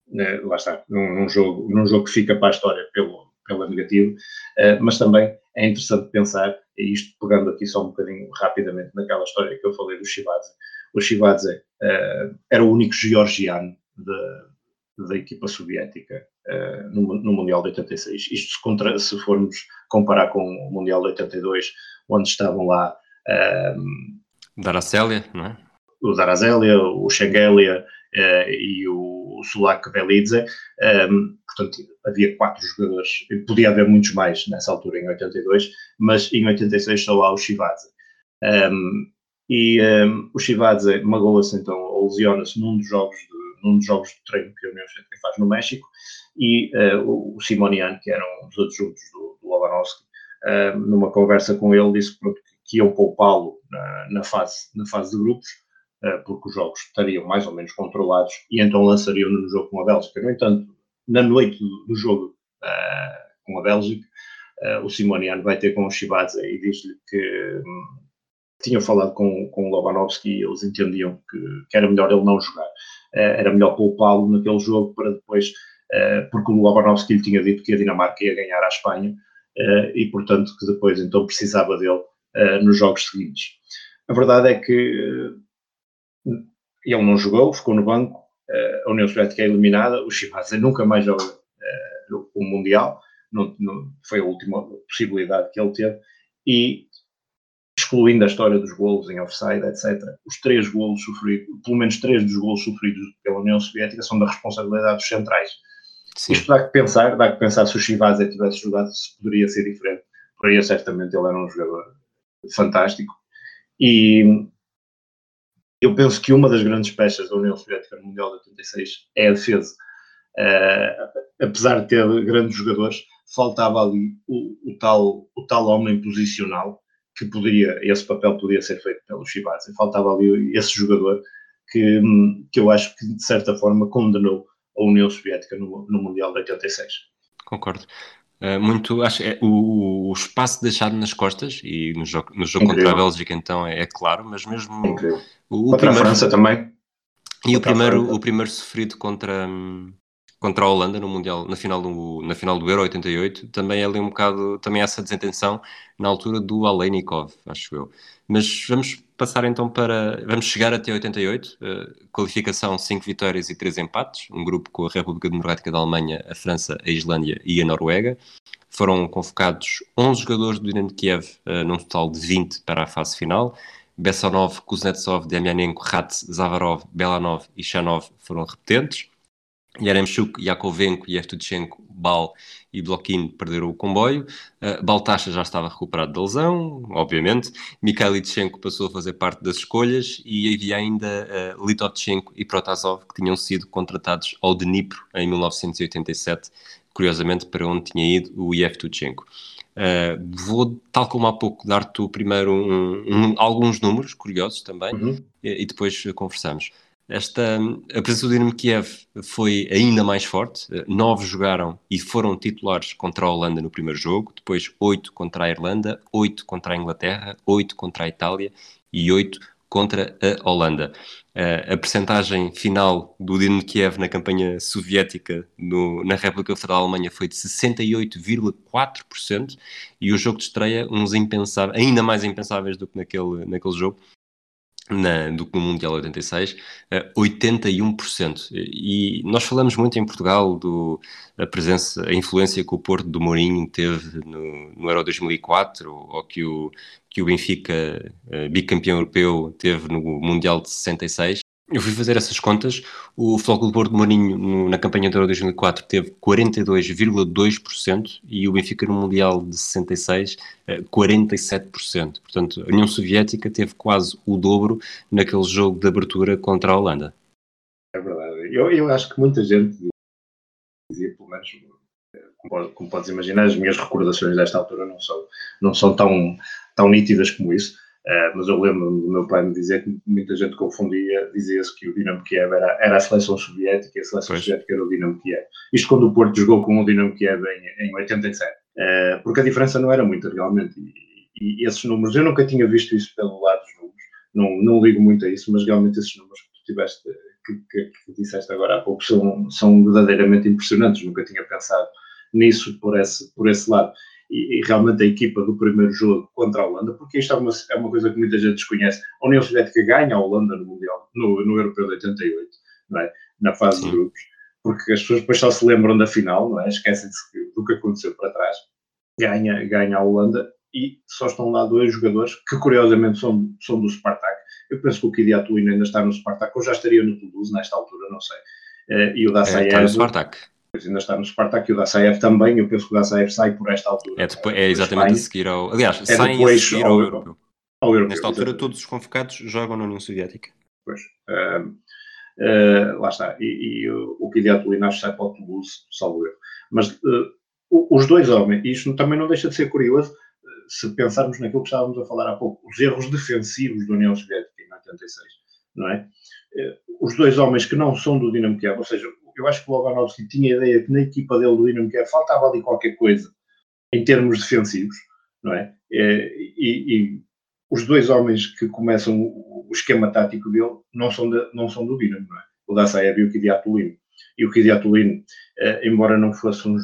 né, lá está, num, num, jogo, num jogo que fica para a história pelo, pelo negativo, uh, mas também é interessante pensar, e isto pegando aqui só um bocadinho rapidamente naquela história que eu falei do Shivadze, o Shivadze uh, era o único georgiano da equipa soviética no, no, Mundial de 86. Isto se, contra, se, formos comparar com o Mundial de 82, onde estavam lá... Um, Daracélia, não é? O Daracélia, o Schengelia uh, e o Sulak Velidze. Um, portanto, havia quatro jogadores, podia haver muitos mais nessa altura, em 82, mas em 86 só há o Shivadze. Um, e um, o Shivadze magoa-se então, ou lesiona-se num dos jogos de num dos jogos de treino que a União Soviética faz no México, e uh, o Simonian, que eram os adjuntos do, do Lobanovsky, uh, numa conversa com ele, disse pronto, que iam poupá-lo na, na, fase, na fase de grupos, uh, porque os jogos estariam mais ou menos controlados, e então lançariam-no no jogo com a Bélgica. No entanto, na noite do, do jogo com a Bélgica, o Simonian vai ter com o Shibadze e diz-lhe que um, tinha falado com, com o Lobanovsky e eles entendiam que, que, era melhor ele não jogar. Era melhor poupá-lo naquele jogo para depois, porque o Lobanovsky lhe tinha dito que a Dinamarca ia ganhar à Espanha uh, e, portanto, que depois então precisava dele nos jogos seguintes. A verdade é que ele não jogou, ficou no banco, a União Soviética é eliminada, o Shibadze nunca mais joga o Mundial, não, não, foi a última possibilidade que ele teve, e excluindo a história dos golos em offside, etc., os três golos sofridos, pelo menos três dos golos sofridos pela União Soviética são da responsabilidade dos centrais. Sim. Isto dá que pensar, dá que pensar se o Chivazé tivesse jogado, se poderia ser diferente. Poderia, certamente, ele era um jogador fantástico. E eu penso que uma das grandes peças da União Soviética no Mundial de 86 é a defesa. Uh, apesar de ter grandes jogadores, faltava ali o, o, tal, o tal homem posicional que poderia, esse papel poderia ser feito pelo Chivas. Faltava ali esse jogador que, que eu acho que, de certa forma, condenou a União Soviética no, no Mundial de 86. Concordo. Uh, muito, acho é, o, o, espaço deixado nas costas e no jogo, no jogo contra a Bélgica então é, é claro, mas mesmo Incrível. o, o contra primeiro, a França também e o primeiro, o primeiro sofrido contra, contra a Holanda no Mundial, na final do, na final do Euro 88, também é ali um bocado, também essa desintenção na altura do Alenikov, acho eu. Mas vamos passar então para, vamos chegar até 88, uh, eh, qualificação 5 vitórias e 3 empates, um grupo com a República Democrática da Alemanha, a França, a Islândia e a Noruega. Foram convocados 11 jogadores do Dinamo de Kiev, uh, num total de 20 para a fase final. Bessonov, Kuznetsov, Demianenko, Ratz, Zavarov, Belanov e Shanov foram repetentes. Yaremchuk, Yakovenko, Yevtuchenko, Bal e Blokin perderam o comboio. Uh, Baltasha já estava recuperado da lesão, obviamente. Mikhail Itchenko passou a fazer parte das escolhas e havia ainda uh, Litovchenko e Protasov que tinham sido contratados ao Dnipro em 1987, curiosamente para onde tinha ido o Yevtuchenko. Uh, vou, tal como há pouco, dar-te primeiro um, um, alguns números curiosos também uhum. e, e, depois conversamos. Esta, a presença do Dinamo Kiev foi ainda mais forte. Nove jogaram e foram titulares contra a Holanda no primeiro jogo, depois oito contra a Irlanda, oito contra a Inglaterra, oito contra a Itália e oito contra a Holanda. a percentagem final do Dinamo Kiev na campanha soviética no, na República Federal da Alemanha foi de 68,4% e o jogo de estreia, uns ainda mais impensáveis do que naquele, naquele jogo, na, do que no Mundial 86, uh, 81%. E nós falamos muito em Portugal do a presença, a influência que o Porto do Mourinho teve no, no Euro 2004, ou que o, que o Benfica, uh, bicampeão europeu, teve no Mundial de 66. Eu fui fazer essas contas. O Futebol do Porto de Mourinho, no, na campanha de Euro 2004, teve 42,2% e o Benfica no Mundial de 66, 47%. Eh, Portanto, a União Soviética teve quase o dobro naquele jogo de abertura contra a Holanda. É verdade. Eu, eu acho que muita gente dizia, pelo menos, como, como podes imaginar, as minhas recordações desta altura não são, não são tão, tão nítidas como isso Uh, mas eu lembro do meu pai me dizer que muita gente confundia, dizia-se que o Dinamo Kiev era, era a seleção soviética e a seleção pois. soviética era o Dinamo Kiev. Isto quando o Porto jogou com o Dinamo Kiev em, em 87. Uh, eh, porque a diferença não era muita realmente. E, e, esses números, eu nunca tinha visto isso pelo lado dos números, não, não ligo muito a isso, mas realmente esses números que tu tiveste, que, que, que disseste agora há pouco, são, são verdadeiramente impressionantes. Nunca tinha pensado nisso por esse, por esse lado e, e, realmente a equipa do primeiro jogo contra a Holanda, porque isto é uma, é uma coisa que muita gente desconhece. A União Soviética ganha a Holanda no Mundial, no, no Europeu de 88, não é? na fase Sim. de grupos, porque as pessoas depois só se lembram da final, não é? esquecem-se do que aconteceu para trás. Ganha, ganha a Holanda e só estão lá dois jogadores que curiosamente são, são do Spartak. Eu penso que o Kidiatulino ainda está no Spartak, ou já estaria no Toulouse nesta altura, não sei. Eh, e o Dassaev... É, está no Spartak ainda está no Spartak e o da SAF também. Eu penso que o da SAF sai por esta altura. É, depois, é exatamente a seguir ao. Aliás, é sai depois a seguir ao, ao, europeu. ao europeu. Nesta altura, exatamente. todos os convocados jogam na União Soviética. Pois. Uh, uh, lá está. E, e o, o Kidiat Linares sai para o Toulouse, salvo erro. Mas uh, os dois homens, e isto também não deixa de ser curioso, se pensarmos naquilo que estávamos a falar há pouco, os erros defensivos da União Soviética em 86, não é? Os dois homens que não são do Dinamo Kiev, ou seja, eu acho que o Lobanovski tinha a ideia que na equipa dele do Dinamo Kiev faltava ali qualquer coisa em termos defensivos, não é? é e, e os dois homens que começam o, esquema tático dele não são, de, não são do Dinamo, não é? O Dassaev e o Kidiatulino. E o Kidiatulino, eh, embora não fosse um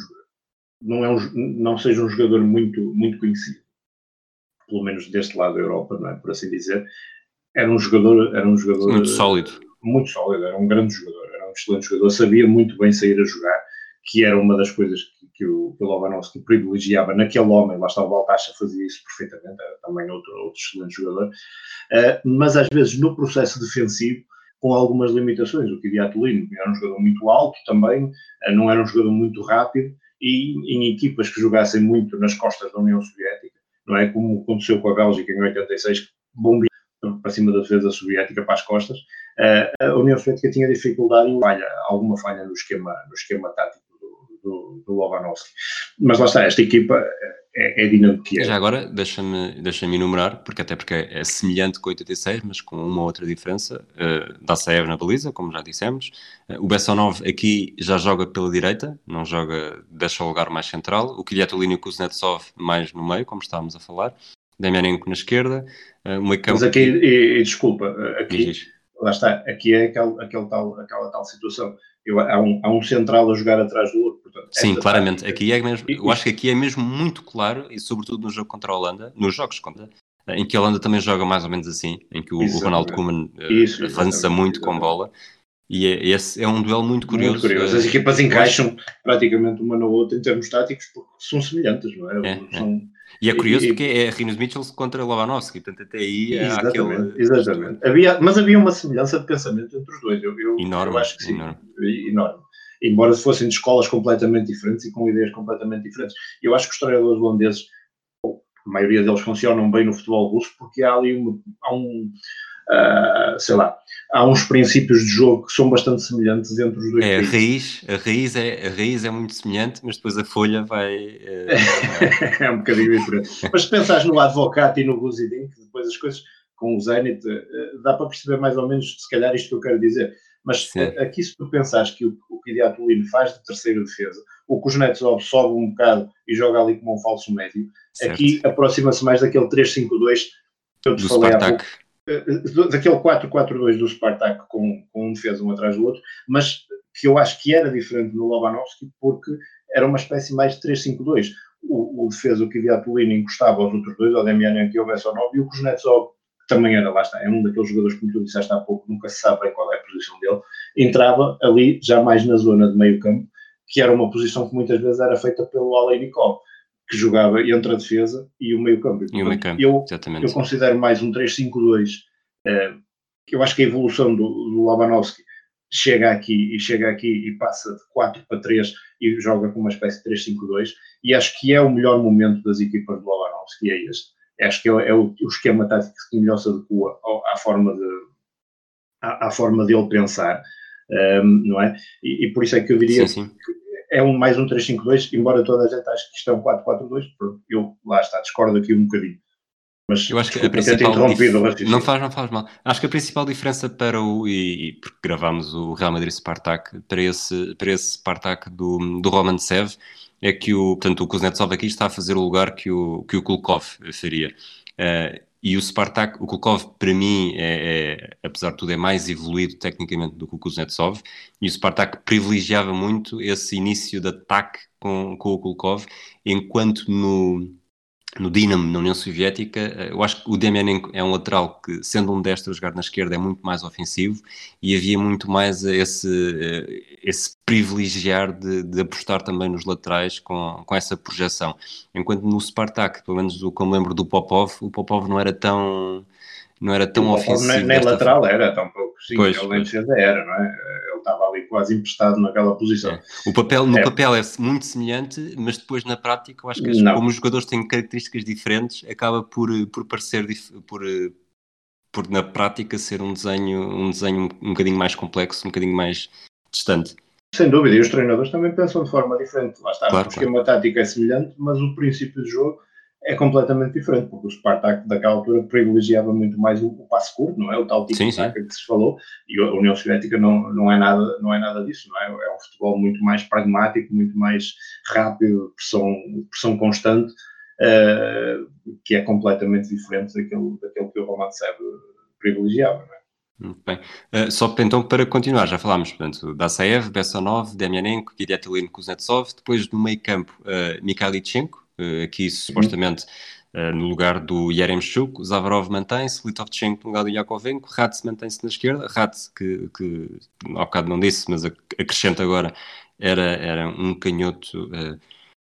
não, é um, não seja um jogador muito, muito conhecido, pelo menos deste lado da Europa, não é? Por assim dizer, era um jogador, era um jogador muito sólido. Muito sólido, era um grande jogador um excelente jogador, sabia muito bem sair a jogar, que era uma das coisas que, que o, que privilegiava naquele homem, lá está o Baltacha fazia isso perfeitamente, era também outro, outro excelente jogador, uh, mas às vezes no processo defensivo, com algumas limitações, o Kidiatulino era um jogador muito alto também, uh, não era um jogador muito rápido, e em equipas que jogassem muito nas costas da União Soviética, não é? Como aconteceu com a Bélgica em 86, bombeou para cima da defesa soviética para as costas, a União Soviética tinha dificuldade em falha, alguma falha no esquema, no esquema tático do, do, Lobanovski. Mas lá está, esta equipa é, é dinâmica. Já agora, deixa-me deixa enumerar, porque até porque é semelhante com 86, mas com uma outra diferença. Uh, da Saev na baliza, como já dissemos. Uh, o Bessonov aqui já joga pela direita, não joga, deixa o lugar mais central. O Kilyatolini e o Kuznetsov mais no meio, como estávamos a falar. Demianenko na esquerda. Uh, o meio campo... Mas aqui, e, e, desculpa, aqui lá está, aqui é aquele, aquele tal, aquela tal situação. Eu, há, um, há um central a jogar atrás do outro. Portanto, Sim, claramente. Aqui é mesmo, eu acho que aqui é mesmo muito claro, e sobretudo no jogo contra a Holanda, nos jogos contra em que a Holanda também joga mais ou menos assim, em que o, o Ronaldo Koeman uh, avança muito exatamente. com bola. E é, esse é um duelo muito curioso. Muito curioso. As equipas encaixam acho... praticamente uma na outra em termos táticos porque são semelhantes, não é? é, são, é. E é curioso e, porque é Rinos Mitchell contra Lovanovski, portanto até aí exatamente, aquele... Exatamente, havia, mas havia uma semelhança de pensamento entre os dois, eu, eu, enorme, eu acho que sim, enorme. enorme. Embora fossem de escolas completamente diferentes e com ideias completamente diferentes. Eu acho que os treinadores holandeses, a maioria deles funcionam bem no futebol russo porque há ali uma, há um uh, sei lá, há uns princípios de jogo que são bastante semelhantes entre os dois é, A raiz, a, raiz é, a raiz é muito semelhante, mas depois a folha vai... Uh, é um bocadinho diferente. Mas se pensares no Advocato e no Guzidin, que depois as coisas com o Zenit, uh, dá para perceber mais ou menos, se calhar, isto que eu quero dizer. Mas Sim. aqui, se tu pensares que o, o Kidiatulino faz de terceira defesa, o Kuznetsov sobe um bocado e joga ali como um falso médio, certo. aqui aproxima-se mais daquele 3-5-2 que eu te do falei Spartak. há pouco eh, daquele 4-4-2 do Spartak com, com um defesa um atrás do outro, mas que eu acho que era diferente no Lobanovski porque era uma espécie mais de 3-5-2. O, o defesa, o Kiviatulino, encostava aos outros dois, ao Demianenko e ao Bessonov, e o Kuznetsov, que também era, lá está, é um daqueles jogadores, como tu disseste há pouco, nunca se sabe bem qual é a posição dele, entrava ali, já mais na zona de meio campo, que era uma posição que muitas vezes era feita pelo Aleinikov que jogava entre a defesa e o meio campo. E o meio campo, eu, exatamente. Eu considero mais um 3-5-2 uh, eu acho que a evolução do, do chega aqui e chega aqui e passa de 4 para 3 e joga com uma espécie de 3-5-2 e acho que é o melhor momento das equipas do Lobanovski, é este. Acho que é, é o, o, esquema tático que melhor se adequa à, forma de à, à, forma dele pensar, um, não é? E, e, por isso é que eu diria sim, sim. que é um, mais um 3-5-2, embora toda a gente ache que isto é um 4-4-2, eu lá está, discordo aqui um bocadinho. Mas eu acho que a principal dif... não faz, não faz mal. Acho que a principal diferença para o e, porque gravámos o Real Madrid Spartak para esse para esse Spartak do do Roman Sev é que o portanto o Kuznetsov aqui está a fazer o lugar que o que o Kulkov faria. Uh, e o Spartak, o Kulkov, para mim, é, é, apesar de tudo, é mais evoluído tecnicamente do que o Kuznetsov. E o Spartak privilegiava muito esse início de ataque com, com o Kulkov, enquanto no, no Dinamo, na União Soviética, eh, eu acho que o Demianenko é um lateral que, sendo um destro a jogar na esquerda, é muito mais ofensivo e havia muito mais esse, eh, esse privilegiar de, de apostar também nos laterais com, com essa projeção. Enquanto no Spartak, pelo menos me lembro do Popov, o Popov não era tão, não era tão ofensivo. Nem, nem lateral forma. era, tão pouco. Sim, pois, ele nem defesa era, não é? estava ali quase emprestado naquela posição. É. O papel, no é. papel é muito semelhante, mas depois na prática eu acho que como os jogadores têm características diferentes, acaba por, por parecer por, por na prática ser um desenho, um desenho um bocadinho mais complexo, um bocadinho mais distante. Sem dúvida, e os treinadores também pensam de forma diferente. Lá está, claro, o esquema claro. tático é semelhante, mas o princípio de jogo é completamente diferente, porque o Spartak daquela altura privilegiava muito mais o, o passe curto, não é? O tal tipo sim, de ataque que se falou, e a União Soviética não, não, é nada, não é nada disso, não é? É um futebol muito mais pragmático, muito mais rápido, pressão, pressão constante, uh, que é completamente diferente daquele, daquele que o Romancev privilegiava, não é? Muito bem. Uh, só então para continuar, já falámos, portanto, Dassaev, Bessonov, Demianenko, Gidetilin Kuznetsov, depois no meio campo, uh, Mikhailichenko, eh, aqui supostamente uh, no lugar do Yaremchuk, Zavarov mantém-se, Litovchenko no lugar do Yakovenko, Ratz mantém-se na esquerda, Ratz que, que há bocado não disse, mas acrescenta agora, era, era um canhoto uh,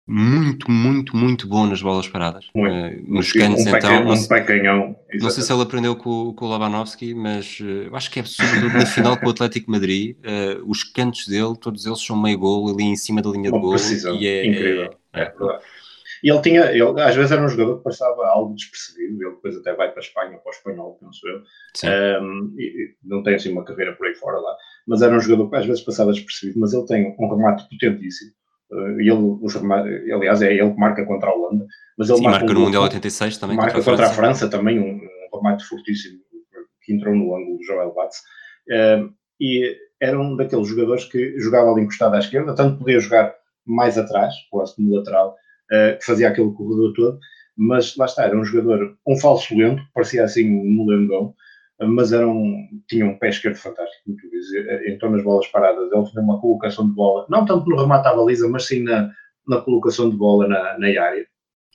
muito, muito, muito bom nas bolas paradas. Uh, nos cantos, um então. Um não, canhão, não sei se ele aprendeu com, com o Labanovski, mas uh, eu acho que é absurdo. Na final com o Atlético Madrid, os cantos dele, todos eles são meio gol ali em cima da linha de gol. E é, incrível. É, é, é e ele tinha, ele, às vezes era um jogador que passava algo despercebido, ele depois até vai para a Espanha, para o espanhol, penso eu. Um, e, não tem assim uma carreira por aí fora lá, mas era um jogador que às vezes passava despercebido, mas ele tem um remate potentíssimo. Uh, ele, os aliás, é ele que marca contra a Holanda, mas ele Sim, marca, no Mundial 86 também. Marca contra a contra a França também, um, um, remate fortíssimo que entrou no ângulo do Joel Batz. Uh, e era um daqueles jogadores que jogava ali encostado à esquerda, tanto podia jogar mais atrás, quase como lateral, uh, que fazia aquele corredor todo, mas lá está, era um jogador, um falso lento, parecia assim um molengão, mas era um, tinha um pé esquerdo fantástico, muito dizer, então nas bolas paradas, ele tinha uma colocação de bola, não tanto no remate à baliza, mas sim na, na colocação de bola na, na área.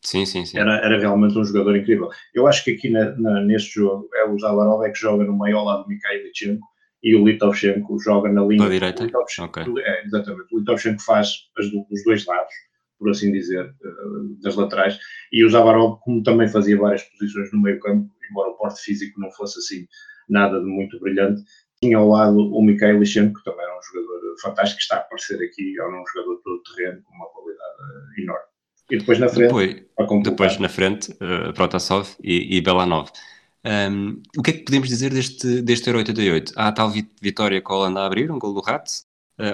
Sim, sim, sim. Era, era realmente um jogador incrível. Eu acho que aqui na, na, neste jogo é o Zavarov é que joga no meio ao lado do Mikhail Lichenko e o Litovchenko joga na linha. Da direita? Okay. É, exatamente. O Litovchenko faz as, os dois lados por assim dizer, eh, das laterais, e o Zavarov, como também fazia várias posições no meio campo, embora o porte físico não fosse assim nada de muito brilhante, tinha ao lado o Mikhail Lichenko, que também era um jogador fantástico, que está a aparecer aqui, era um jogador todo terreno com uma qualidade eh, enorme. E depois na frente, depois, depois na frente, uh, Protasov e, e Belanov. Um, o que é que podemos dizer deste, deste Euro 88? Há a tal vitória com a Holanda a abrir, um gol do Ratz, Uh,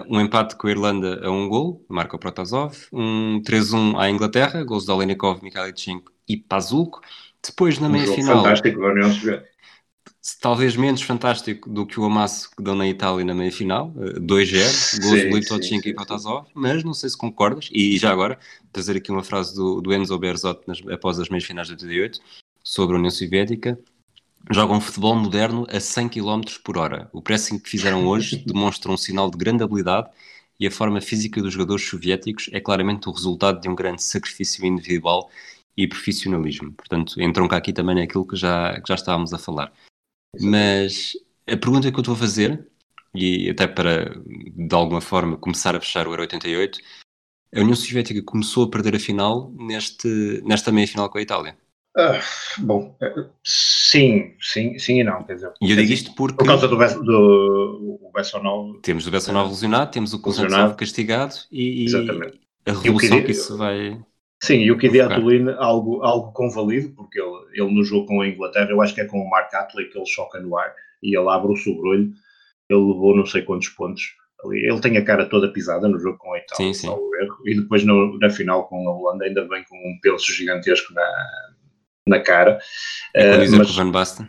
um empate com a Irlanda a um gol, marca o Protasov. Um 3-1 à Inglaterra, gols de Olenikov, Mikhailichenko e Pazulko. Depois, na um meia-final... fantástico da União Soviética. Talvez menos fantástico do que o amasso que deu na Itália na meia-final, 2-0, gols de Litovchenko e Protasov, mas não sei se concordas, e já agora, trazer aqui uma frase do, do Enzo Berzot nas, após as meias-finais de 88, sobre a União Soviética, jogam futebol moderno a 100 km por hora. O pressing que fizeram hoje demonstra um sinal de grande habilidade e a forma física dos jogadores soviéticos é claramente o resultado de um grande sacrifício individual e profissionalismo. Portanto, entram cá aqui também naquilo que já, que já estávamos a falar. Mas a pergunta que eu estou a fazer, e até para de alguma forma começar a fechar o Euro 88, a União Soviética começou a perder a final neste, nesta meia final com a Itália. Ah, bom, eh, sim, sim, sim e não, quer dizer. E eu digo isto porque. Por causa do, Bess- do o Bessonol, Temos o Bessonov lesionado, temos o. Kuznetsov castigado e, e Exatamente. a revolução que isso vai. Sim, e o Vou focar. Kidiatulin, algo, algo convalido, porque ele, ele no jogo com a Inglaterra, eu acho que é com o Mark Atley que ele choca no ar e ele abre o sobrolho, ele levou não sei quantos pontos ali. Ele tem a cara toda pisada no jogo com a Itália, Sim, sim. e depois no- na final com a Holanda ainda vem com um penso gigantesco na, na cara. É Eh, dizer mas- que o Van Basten.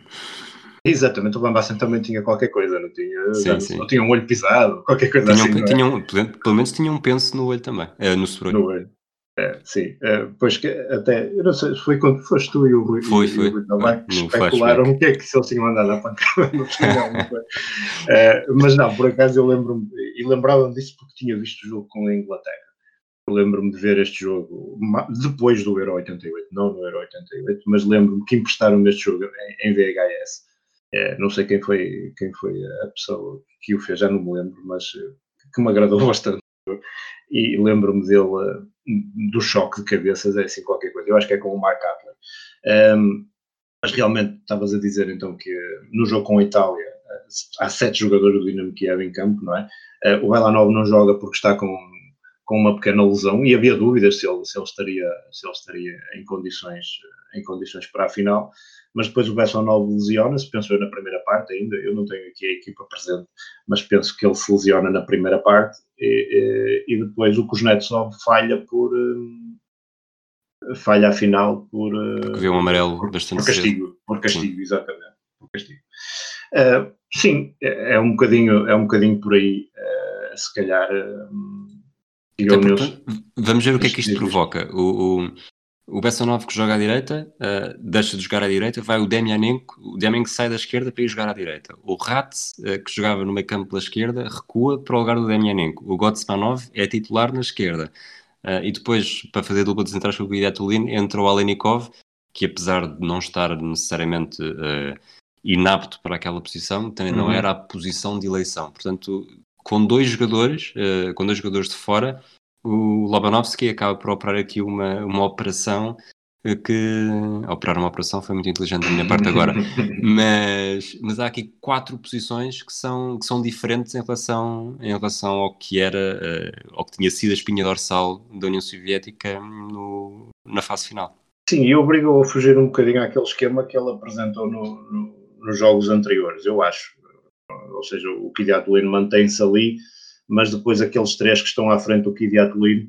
Exatamente, o Van Basten também tinha qualquer coisa, não tinha? Sim, não- sim. Tinha um olho pisado, qualquer coisa Tinha assim. um, não é? tinha um- pelo menos tinha um penso no olho também, eh, no sobrolho. No olho. É, sim, é, pois que até, eu não sei, se foi quando foste tu e o Rui, Foi, e o foi, Rui Tavares foi, no especularam o que é que se eles tinham andado a pancada no final? É, mas não, por acaso eu lembro-me, e lembrava-me disso porque tinha visto o jogo com a Inglaterra. Lembro-me de ver este jogo depois do Euro 88, não no Euro 88, mas lembro-me que emprestaram-me este jogo em, VHS. É, não sei quem foi, quem foi a pessoa que o fez, já não me lembro, mas eh, que me agradou bastante. E lembro-me dele, eh, do choque de cabeças, é assim qualquer coisa. Eu acho que é com o Mark Adler. Um, mas realmente estavas a dizer então que eh, no jogo com a Itália há sete jogadores do Dinamo Kiev em campo, não é? O Belanov não joga porque está com, com uma pequena lesão e havia dúvidas se ele, se ele, estaria, se ele estaria em condições, em condições para a final. Mas depois o Bessonov lesiona-se, penso eu na primeira parte ainda. Eu não tenho aqui a equipa presente, mas penso que ele se lesiona na primeira parte e, e, e depois o Kuznetsov falha por eh, falha a final por, eh, Porque vê um amarelo por, bastante por castigo, por castigo, exatamente, por castigo. Eh, sim, é, é um bocadinho, é um bocadinho por aí, eh, se calhar. Uh, Até porque, vamos ver o que é que isto provoca. O, o, o Bessonov que joga à direita, uh, deixa de jogar à direita, vai o Demianenko, o Demianenko sai da esquerda para ir jogar à direita. O Ratz, uh, que jogava no meio campo pela esquerda, recua para o lugar do Demianenko. O Gotsmanov é titular na esquerda. Uh, e depois, para fazer dupla de centrais com o Guidatulin, entra o Alenikov, que apesar de não estar necessariamente inapto para aquela posição, também uhum. não era a posição de eleição. Portanto, com dois jogadores, uh, com dois jogadores de fora, o Lobanovski acaba por operar aqui uma, uma operação que operar uma operação foi muito inteligente da minha parte agora. Mas, mas há aqui quatro posições que são, que são diferentes em relação, em relação ao que era uh, ao que tinha sido a espinha dorsal da União Soviética no, na fase final. Sim, e obrigou a fugir um bocadinho àquele esquema que ele apresentou no, no, nos jogos anteriores, eu acho ou seja, o Kidiatulin mantém-se ali mas depois aqueles três que estão à frente do Kidiatulin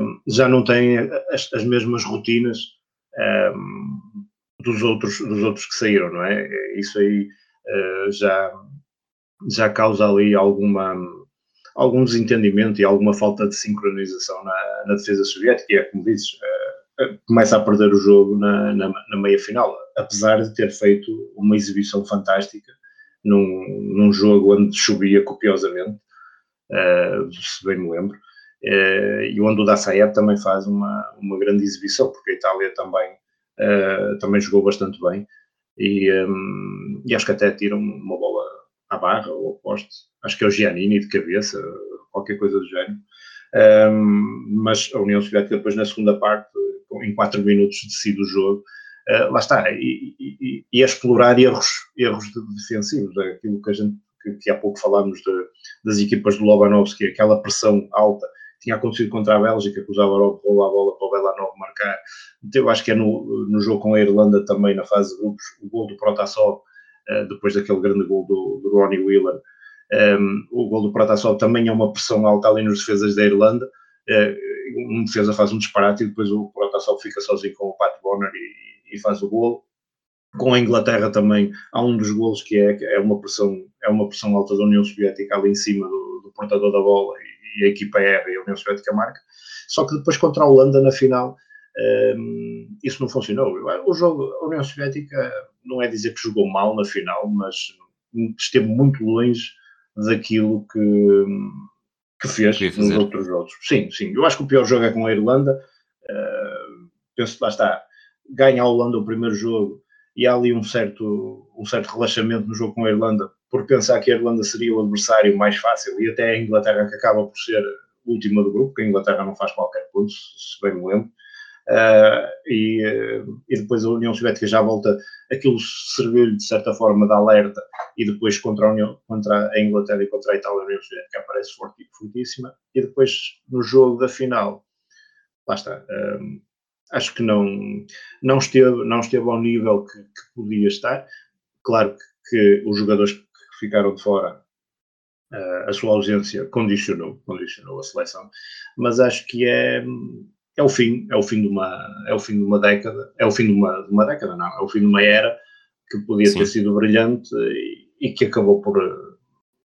um, já não têm as, as mesmas rotinas um, dos, outros, dos outros que saíram, não é? Isso aí uh, já, já causa ali alguma, algum desentendimento e alguma falta de sincronização na, na defesa soviética, e é como dizes, uh, começa a perder o jogo na, na, na meia-final, apesar de ter feito uma exibição fantástica num, num jogo onde chovia copiosamente, Uh, se bem me lembro, uh, e onde o Dassaev também faz uma, uma grande exibição, porque a Itália também, uh, também jogou bastante bem, e, um, e acho que até tiram uma bola à barra ou ao poste, acho que é o Giannini de cabeça, qualquer coisa do género, um, mas a União Soviética depois na segunda parte, em 4 minutos decide o jogo, lá está, e, e, e a explorar erros, erros defensivos, é aquilo que a gente que, que há pouco falámos de, das equipas do Lobanovski, aquela pressão alta, tinha acontecido contra a Bélgica, que roubou a bola para o Belanov marcar. Então, eu acho que é no, no jogo com a Irlanda também, na fase de grupos, o gol do Protasov, uh, depois daquele grande gol do, do Ronnie Wheeler, um, o gol do Protasov também é uma pressão alta ali nos defesas da Irlanda, uh, um defesa faz um disparate e depois o Protasov fica sozinho com o Pat Bonner e, e faz o gol com a Inglaterra também há um dos golos que é, é uma pressão é uma pressão alta da União Soviética ali em cima do, do portador da bola e, e, a equipa erra e a União Soviética marca. Só que depois contra a Holanda na final um, isso não funcionou. O jogo, a União Soviética não é dizer que jogou mal na final mas esteve muito longe daquilo que que fez nos outros jogos. Sim, sim, eu acho que o pior jogo é com a Irlanda. Uh, penso que lá está ganha a Holanda o primeiro jogo e há ali um certo, um certo relaxamento no jogo com a Irlanda, por pensar que a Irlanda seria o adversário mais fácil, e até a Inglaterra que acaba por ser última do grupo, porque a Inglaterra não faz qualquer ponto, se bem me lembro, Uh, e, uh, e, depois a União Soviética já volta, aquilo serviu-lhe de certa forma de alerta, e depois contra a, União, contra a Inglaterra e contra a Itália, a União Soviética aparece fortíssima, e depois no jogo da final, lá está, um, acho que não, não, esteve, não esteve ao nível que, que podia estar. Claro que, que, os jogadores que ficaram de fora, uh, a sua ausência condicionou, condicionou a seleção, mas acho que é, é o fim, é o fim de uma, é o fim de uma década, é o fim de uma, de uma década, não, é o fim de uma era que podia Sim. ter sido brilhante e, e que acabou por,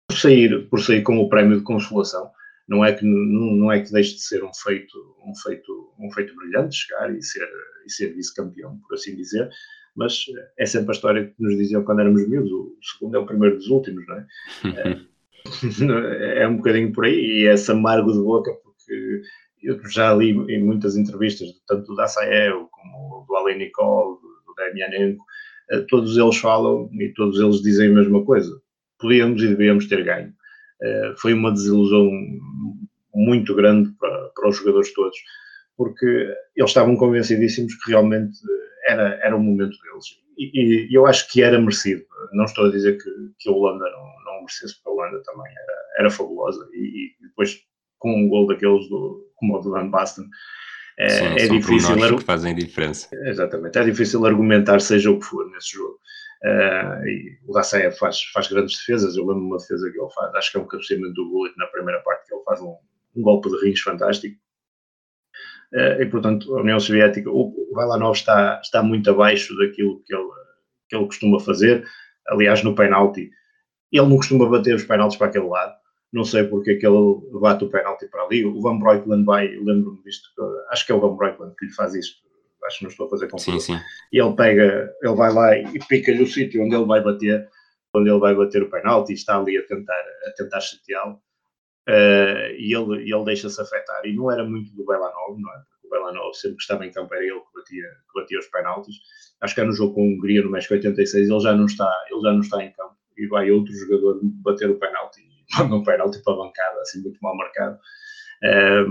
por, sair, por sair com o prémio de consolação não é que não, não é que deixe de ser um feito um feito um feito brilhante chegar e ser e ser vice-campeão por assim dizer mas é sempre a história que nos diziam quando éramos miúdos o segundo é o primeiro dos últimos não é? É, é um bocadinho por aí e é esse amargo de boca porque eu já li em muitas entrevistas tanto do Dassaev como do Alenikov do Demianenko eh, todos eles falam e todos eles dizem a mesma coisa. Podíamos e devíamos ter ganho. eh, foi uma desilusão muito grande para, para os jogadores todos, porque eles estavam convencidíssimos que realmente era, era o momento deles. E, e, eu acho que era merecido. Não estou a dizer que, que a Holanda não, não merecesse, porque a Holanda também era, era fabulosa. E, e depois, com um gol daqueles do, como o do Van Basten, é, Sim, é difícil. que fazem diferença. Exatamente, é difícil argumentar, seja o que for, nesse jogo. Uh, e o Daceia faz, faz grandes defesas. Eu lembro uma defesa que ele faz, acho que é um cabeceamento do Gullit na primeira parte, que ele faz um, um golpe de rins fantástico. Uh, e portanto, a União Soviética, o, o Valanov está, está muito abaixo daquilo que ele, que ele costuma fazer. Aliás, no penalti, ele não costuma bater os penaltis para aquele lado. Não sei porque é que ele bate o penalti para ali. O Van Breukelen vai, lembro-me disto, acho que é o Van Breukelen que lhe faz isto acho que não estou a fazer confusão. Sim, sim. E ele pega, ele vai lá e pica-lhe o sítio onde ele vai bater, onde ele vai bater o penalti e está ali a tentar, a tentar chateá-lo. Uh, e ele, ele deixa-se afetar. E não era muito do Belanov, não é? Porque o Belanov sempre que estava em campo era ele que batia, que batia os penaltis. Acho que é no jogo com a Hungria, no México 86, ele já não está, ele já não está em campo. E vai outro jogador bater o penalti e manda um penalti para a bancada, assim, muito mal marcado. Uh,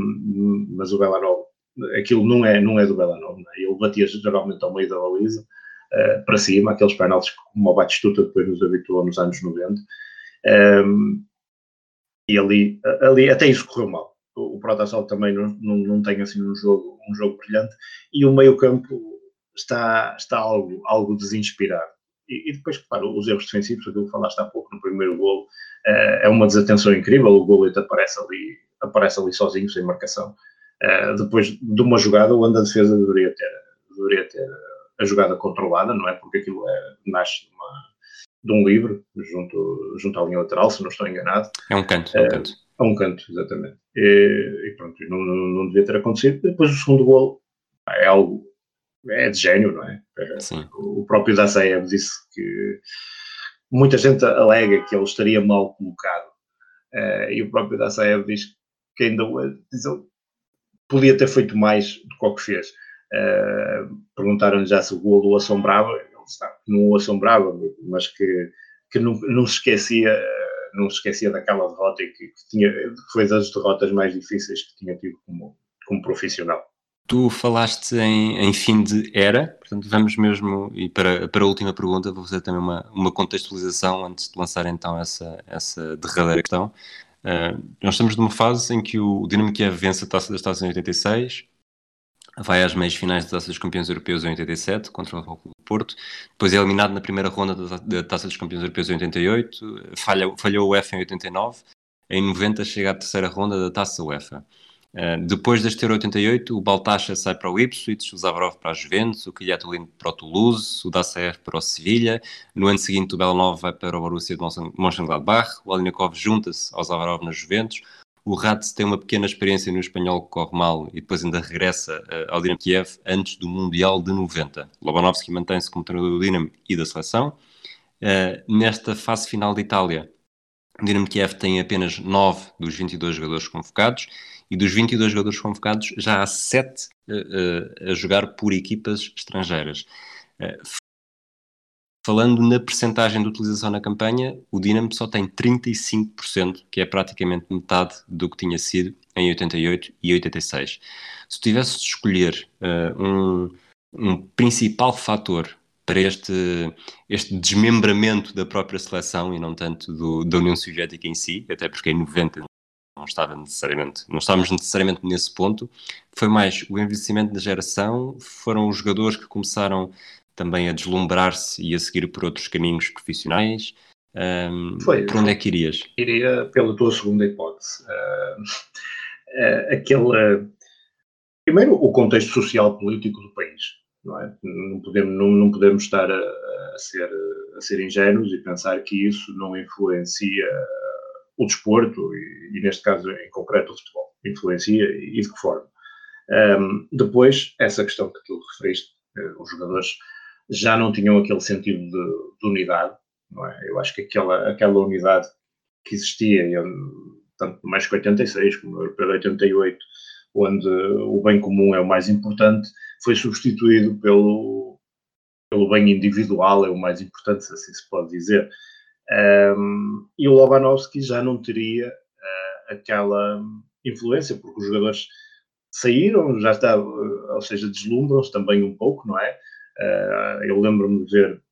mas o Belanov aquilo não é, não é do Belanov, é? ele batia geralmente ao meio da baliza, uh, para cima, aqueles penaltis como o Batistuta depois nos habituou nos anos 90, um, ehm, e ali, ali até isso correu mal. O, o Protasol também não, não, não tem assim um jogo, um jogo brilhante, e o meio campo está, está algo, algo desinspirado. E, e depois, claro, os erros defensivos, aquilo que falaste há pouco no primeiro gol, uh, é uma desatenção incrível, o goleiro aparece ali, aparece ali sozinho, sem marcação, Uh, depois de uma jogada, onde a defesa deveria ter, deveria ter a jogada controlada, não é? Porque aquilo é, nasce de, uma, de um livre junto, junto à linha lateral, se não estou enganado. É um canto, é um canto. É um canto, exatamente. E, e pronto, não, não, devia ter acontecido. Depois o segundo gol é algo, é de gênio, não é? é Sim. O próprio Daceev disse que muita gente alega que ele estaria mal colocado. Uh, e o próprio Daceev diz que ainda diz, podia ter feito mais do que o que fez. Uh, Perguntaram-lhe já se o golo o assombrava, ele disse que não o assombrava, mas que, que não, não se esquecia não se esquecia daquela derrota e que, que, tinha, foi das derrotas mais difíceis que tinha tido como, como profissional. Tu falaste em, em, fim de era, portanto vamos mesmo, e para, para a última pergunta vou fazer também uma, uma contextualização antes de lançar então essa, essa derradeira questão. Uh, nós estamos numa fase em que o Dinamo Kiev vence a Taça das Taças em 86, vai às meias finais da Taça dos Campeões Europeus em 87 contra o Clube Porto, depois é eliminado na primeira ronda da Taça dos Campeões Europeus em 88, falha, falhou o UEFA em 89, em 90 chega à terceira ronda da Taça UEFA. Uh, depois deste Euro 88, o Baltacha sai para o Ipswich, o Zavarov para a Juventus, o Kiliatulin para o Toulouse, o Dacer para o Sevilha. No ano seguinte, o Belanov vai para o Borussia de Mönchengladbach, o Alinikov junta-se ao Zavarov na Juventus. O Ratz tem uma pequena experiência no espanhol que corre mal e depois ainda regressa uh, ao Dinamo Kiev antes do Mundial de 90. Lobanovski mantém-se como treinador do Dinamo e da seleção. Uh, nesta fase final de Itália, o Dinamo Kiev tem apenas 9 dos 22 jogadores convocados e dos 22 jogadores convocados, já há 7 uh, uh, a jogar por equipas estrangeiras. Uh, falando na percentagem de utilização na campanha, o Dinamo só tem 35%, que é praticamente metade do que tinha sido em 88 e 86. Se tivesse de escolher uh, um, um principal fator para este, este desmembramento da própria seleção e não tanto do, da União Soviética em si, até porque em 90 não estava necessariamente, não estávamos necessariamente nesse ponto, foi mais o envelhecimento da geração, foram os jogadores que começaram também a deslumbrar-se e a seguir por outros caminhos profissionais. Um, foi, por onde é que irias? Iria pela tua segunda hipótese. Uh, uh, aquele, primeiro, o contexto social político do país. Não, é? não, podemos, não, não podemos estar a, a, ser, a ser ingênuos e pensar que isso não influencia o desporto e, e, neste caso em concreto o futebol. Influencia e, de que forma. Um, depois, essa questão que tu referiste, eh, os jogadores já não tinham aquele sentido de, de unidade, é? Eu acho que aquela, aquela unidade que existia, tanto mais que 86 como de 88, onde o bem comum é o mais importante, foi substituído pelo, pelo bem individual, é o mais importante, se assim se pode dizer. Um, e o Lobanovski já não teria uh, aquela influência, porque os jogadores saíram, já está, ou seja, deslumbram-se também um pouco, não é? Uh, eu lembro-me de ver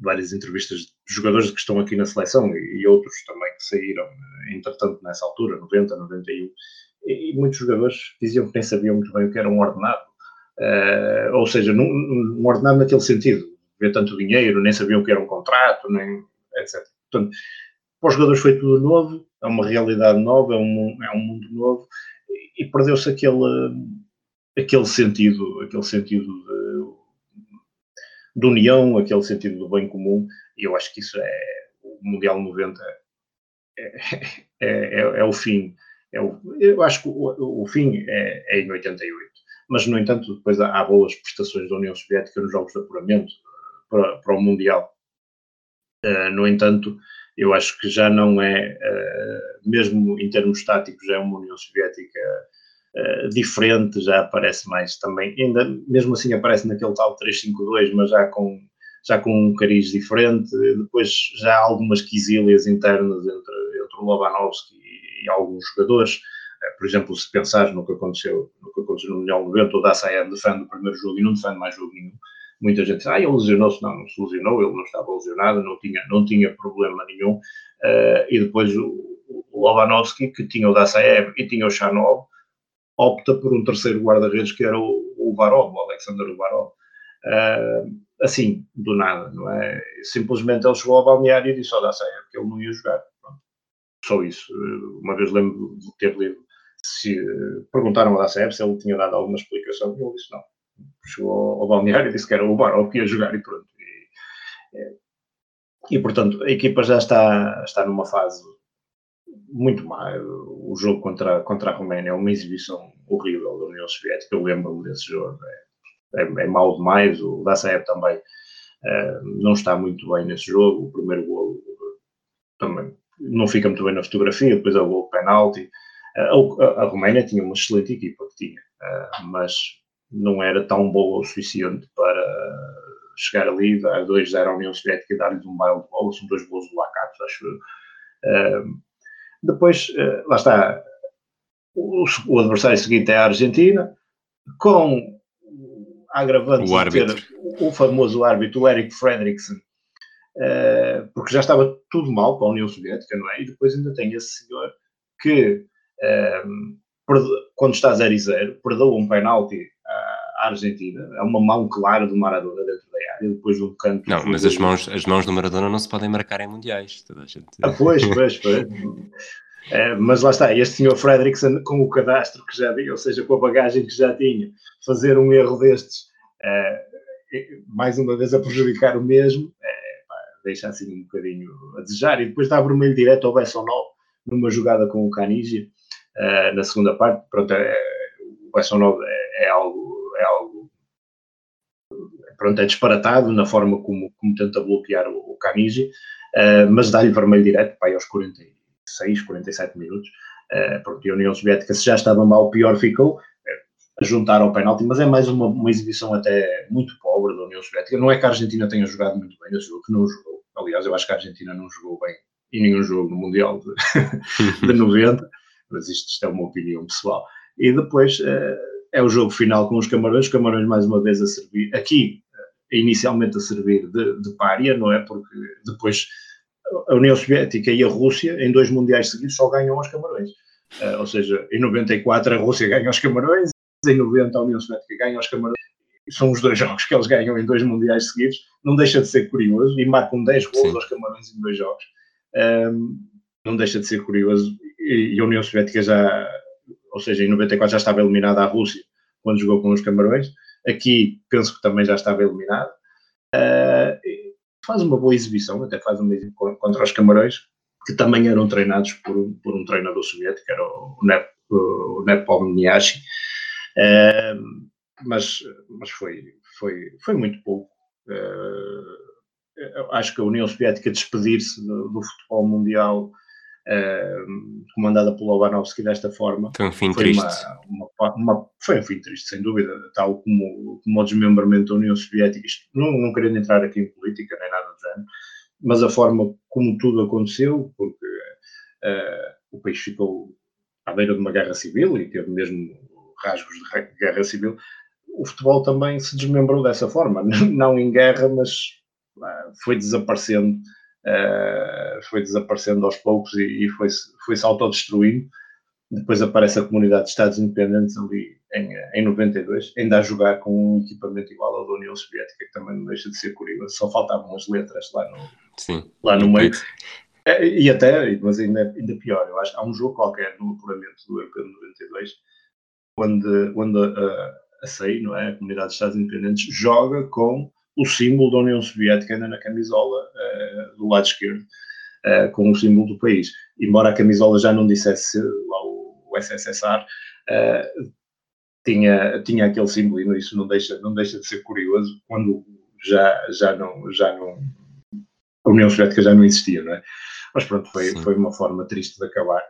várias entrevistas de jogadores que estão aqui na seleção e, e, outros também que saíram, entretanto, nessa altura, 90, 91, e, e muitos jogadores diziam que nem sabiam muito bem o que era um ordenado. Uh, ou seja, num, um ordenado naquele sentido, ver tanto dinheiro, nem sabiam o que era um contrato, nem, etc. Portanto, para os jogadores foi tudo novo, é uma realidade nova, é um, é um mundo novo, e, perdeu-se aquele, aquele sentido, aquele sentido de, de, união, aquele sentido do bem comum, e eu acho que isso é, o Mundial 90 é, é, é, é o fim, é o, eu acho que o, o fim é, é, em 88, mas no entanto depois há, boas prestações da União Soviética nos jogos de apuramento para, para o Mundial, no entanto, eu acho que já não é, uh, mesmo em termos táticos, é uma União Soviética uh, diferente, já aparece mais também, ainda mesmo assim aparece naquele tal 3-5-2, mas já com, já com um cariz diferente. Depois já há algumas quisílias internas entre, entre o Lobanovski e, e alguns jogadores. Por exemplo, se pensares no que aconteceu no, que aconteceu no Mundial 90, o Dassaev defende o primeiro jogo e não defende mais jogo nenhum muita gente diz, ah, ele lesionou-se, não, não se lesionou, ele não estava lesionado, não tinha, não tinha problema nenhum, uh, e depois o, o que tinha o Dassaev e tinha o Chanov, opta por um terceiro guarda-redes que era o, o Varov, o Alexander Varov. Uh, assim, do nada, não é? Simplesmente ele chegou ao balneário e disse ao Dassaev que ele não ia jogar. Pronto. Só isso. Uma vez lembro de ter lido, se, perguntaram ao Dassaev se ele tinha dado alguma explicação e ele disse não chegou ao balneário e disse que era o Baró que ia jogar e pronto. E, e, portanto, a equipa já está, está numa fase muito má. O jogo contra, contra a Roménia é uma exibição horrível da União Soviética. Eu lembro-me desse jogo. É, é, é mau demais. O Dassaev também uh, não está muito bem nesse jogo. O primeiro gol também não fica muito bem na fotografia. Depois é o gol penalti. Uh, a, a, Roménia tinha uma excelente equipa que tinha, mas não era tão boa o suficiente para chegar ali, dar 2-0 à União Soviética e dar-lhes um baile de bola, são dois gols do Lacato, acho eu. Uh, depois, uh, lá está, o, o, adversário seguinte é a Argentina, com agravante o de ter o famoso árbitro, o Eric Fredrickson, uh, porque já estava tudo mal para a União Soviética, não é? E depois ainda tem esse senhor que, quando está 0 0, perdoa um penalti à Argentina. É uma mão clara do Maradona dentro da área, depois de um canto. Não, mas as mãos, as mãos do Maradona não se podem marcar em mundiais. Toda a gente... Ah, pois, pois, pois. É, mas lá está, este senhor Fredrickson, com o cadastro que já tinha, ou seja, com a bagagem que já tinha, fazer um erro destes, é, mais uma vez a prejudicar o mesmo, é, pá, deixa assim um bocadinho a desejar. E depois dá vermelho direto ao Bessonol, numa jogada com o Canigi, é, na segunda parte. Pronto, é, o Bessonol é, é é algo pronto, é disparatado na forma como, como tenta bloquear o, o uh, mas dá-lhe vermelho direto para aí aos 46, 47 minutos. Uh, pronto, e a União Soviética, se já estava mal, pior ficou, uh, a juntar ao penalti, mas é mais uma, uma, exibição até muito pobre da União Soviética. Não é que a Argentina tenha jogado muito bem nesse jogo, que não jogou. Aliás, eu acho que a Argentina não jogou bem em nenhum jogo no Mundial de, de 90. mas isto, isto é uma opinião pessoal. E depois é o jogo final com os Camarões, os Camarões mais uma vez a servir, aqui inicialmente a servir de, de pária, não é? Porque depois a União Soviética e a Rússia, em dois mundiais seguidos, só ganham aos Camarões. Uh, ou seja, em 94 a Rússia ganha aos Camarões, em 90 a União Soviética ganha aos Camarões. São os dois jogos que eles ganham em dois mundiais seguidos. Não deixa de ser curioso e marcam 10 gols aos Camarões em dois jogos. Um, não deixa de ser curioso. E, e, a União Soviética já, ou seja, em 94 já estava eliminada a Rússia quando jogou com os Camarões. Aqui penso que também já estava eliminada. Uh, faz uma boa exibição, até faz uma exibição contra os Camarões, que também eram treinados por, por um treinador soviético, era o, Nep, o Nepomniachtchi, uh, mas, mas foi, foi, foi muito pouco. Uh, acho que a União Soviética despedir-se do, do, futebol mundial uh, comandada pelo Lobanovski desta forma foi um fim foi triste. Uma, uma, uma, foi um fim triste, sem dúvida, tal como, como o desmembramento da União Soviética. Isto, não, não querendo entrar aqui em política nem nada do género, mas a forma como tudo aconteceu, porque uh, o país ficou à beira de uma guerra civil e teve mesmo rasgos de guerra civil, o futebol também se desmembrou dessa forma, não em guerra, mas uh, foi desaparecendo, uh, foi desaparecendo aos poucos e, e foi-se foi -se autodestruindo. Depois aparece a comunidade de Estados Independentes ali em, em 92, ainda a jogar com um equipamento igual ao da União Soviética, que também não deixa de ser curioso. Só faltavam as letras lá no, Sim, lá no meio. É, e até, mas ainda, ainda pior, eu acho que há um jogo qualquer no apuramento do Europeu de 92, onde, onde a, a SEI, não é? a Comunidade de Estados Independentes, joga com o símbolo da União Soviética ainda na camisola uh, do lado esquerdo, uh, com o símbolo do país. Embora a camisola já não dissesse lá o, o SSSR, uh, tinha, tinha aquele símbolo e isso não deixa, não deixa de ser curioso quando já, já, não, já não. A União Soviética já não existia, não é? Mas pronto, foi, foi uma forma triste de acabar.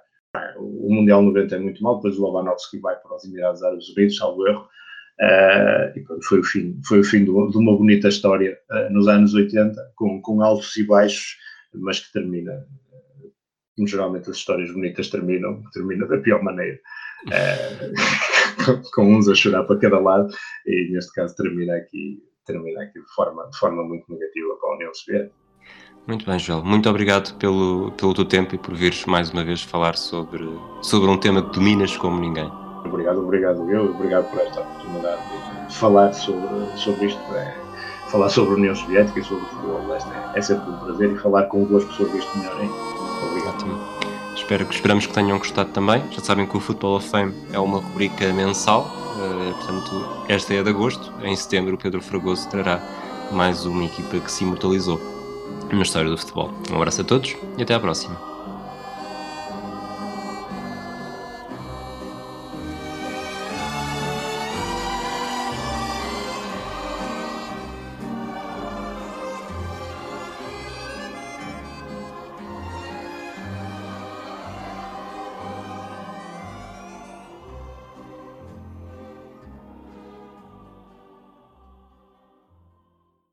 O Mundial 90 é muito mal, depois o Lobanovski vai para os Emirados Árabes Unidos, salvo erro. Uh, foi o fim, foi o fim de, uma bonita história uh, nos anos 80, com, com altos e baixos, mas que termina, uh, como geralmente as histórias bonitas terminam, termina da pior maneira. com uns a chorar para cada lado, e neste caso termina aqui, termina aqui de forma, de forma muito negativa para a União Soviética. Muito bem, Joel. Muito obrigado pelo, pelo teu tempo e por vires mais uma vez falar sobre, sobre um tema que dominas como ninguém. Obrigado, obrigado eu, obrigado por esta oportunidade de falar sobre, sobre isto. É, falar sobre a União Soviética e sobre o futebol leste é, é sempre um prazer e falar convosco sobre isto melhor. Hein? Obrigado. Ótimo. Espero que, esperamos que tenham gostado também. Já sabem que o Football of Fame é uma rubrica mensal, uh, portanto, esta é de agosto. Em setembro, o Pedro Fragoso trará mais uma equipa que se imortalizou na história do futebol. Um abraço a todos e até à próxima.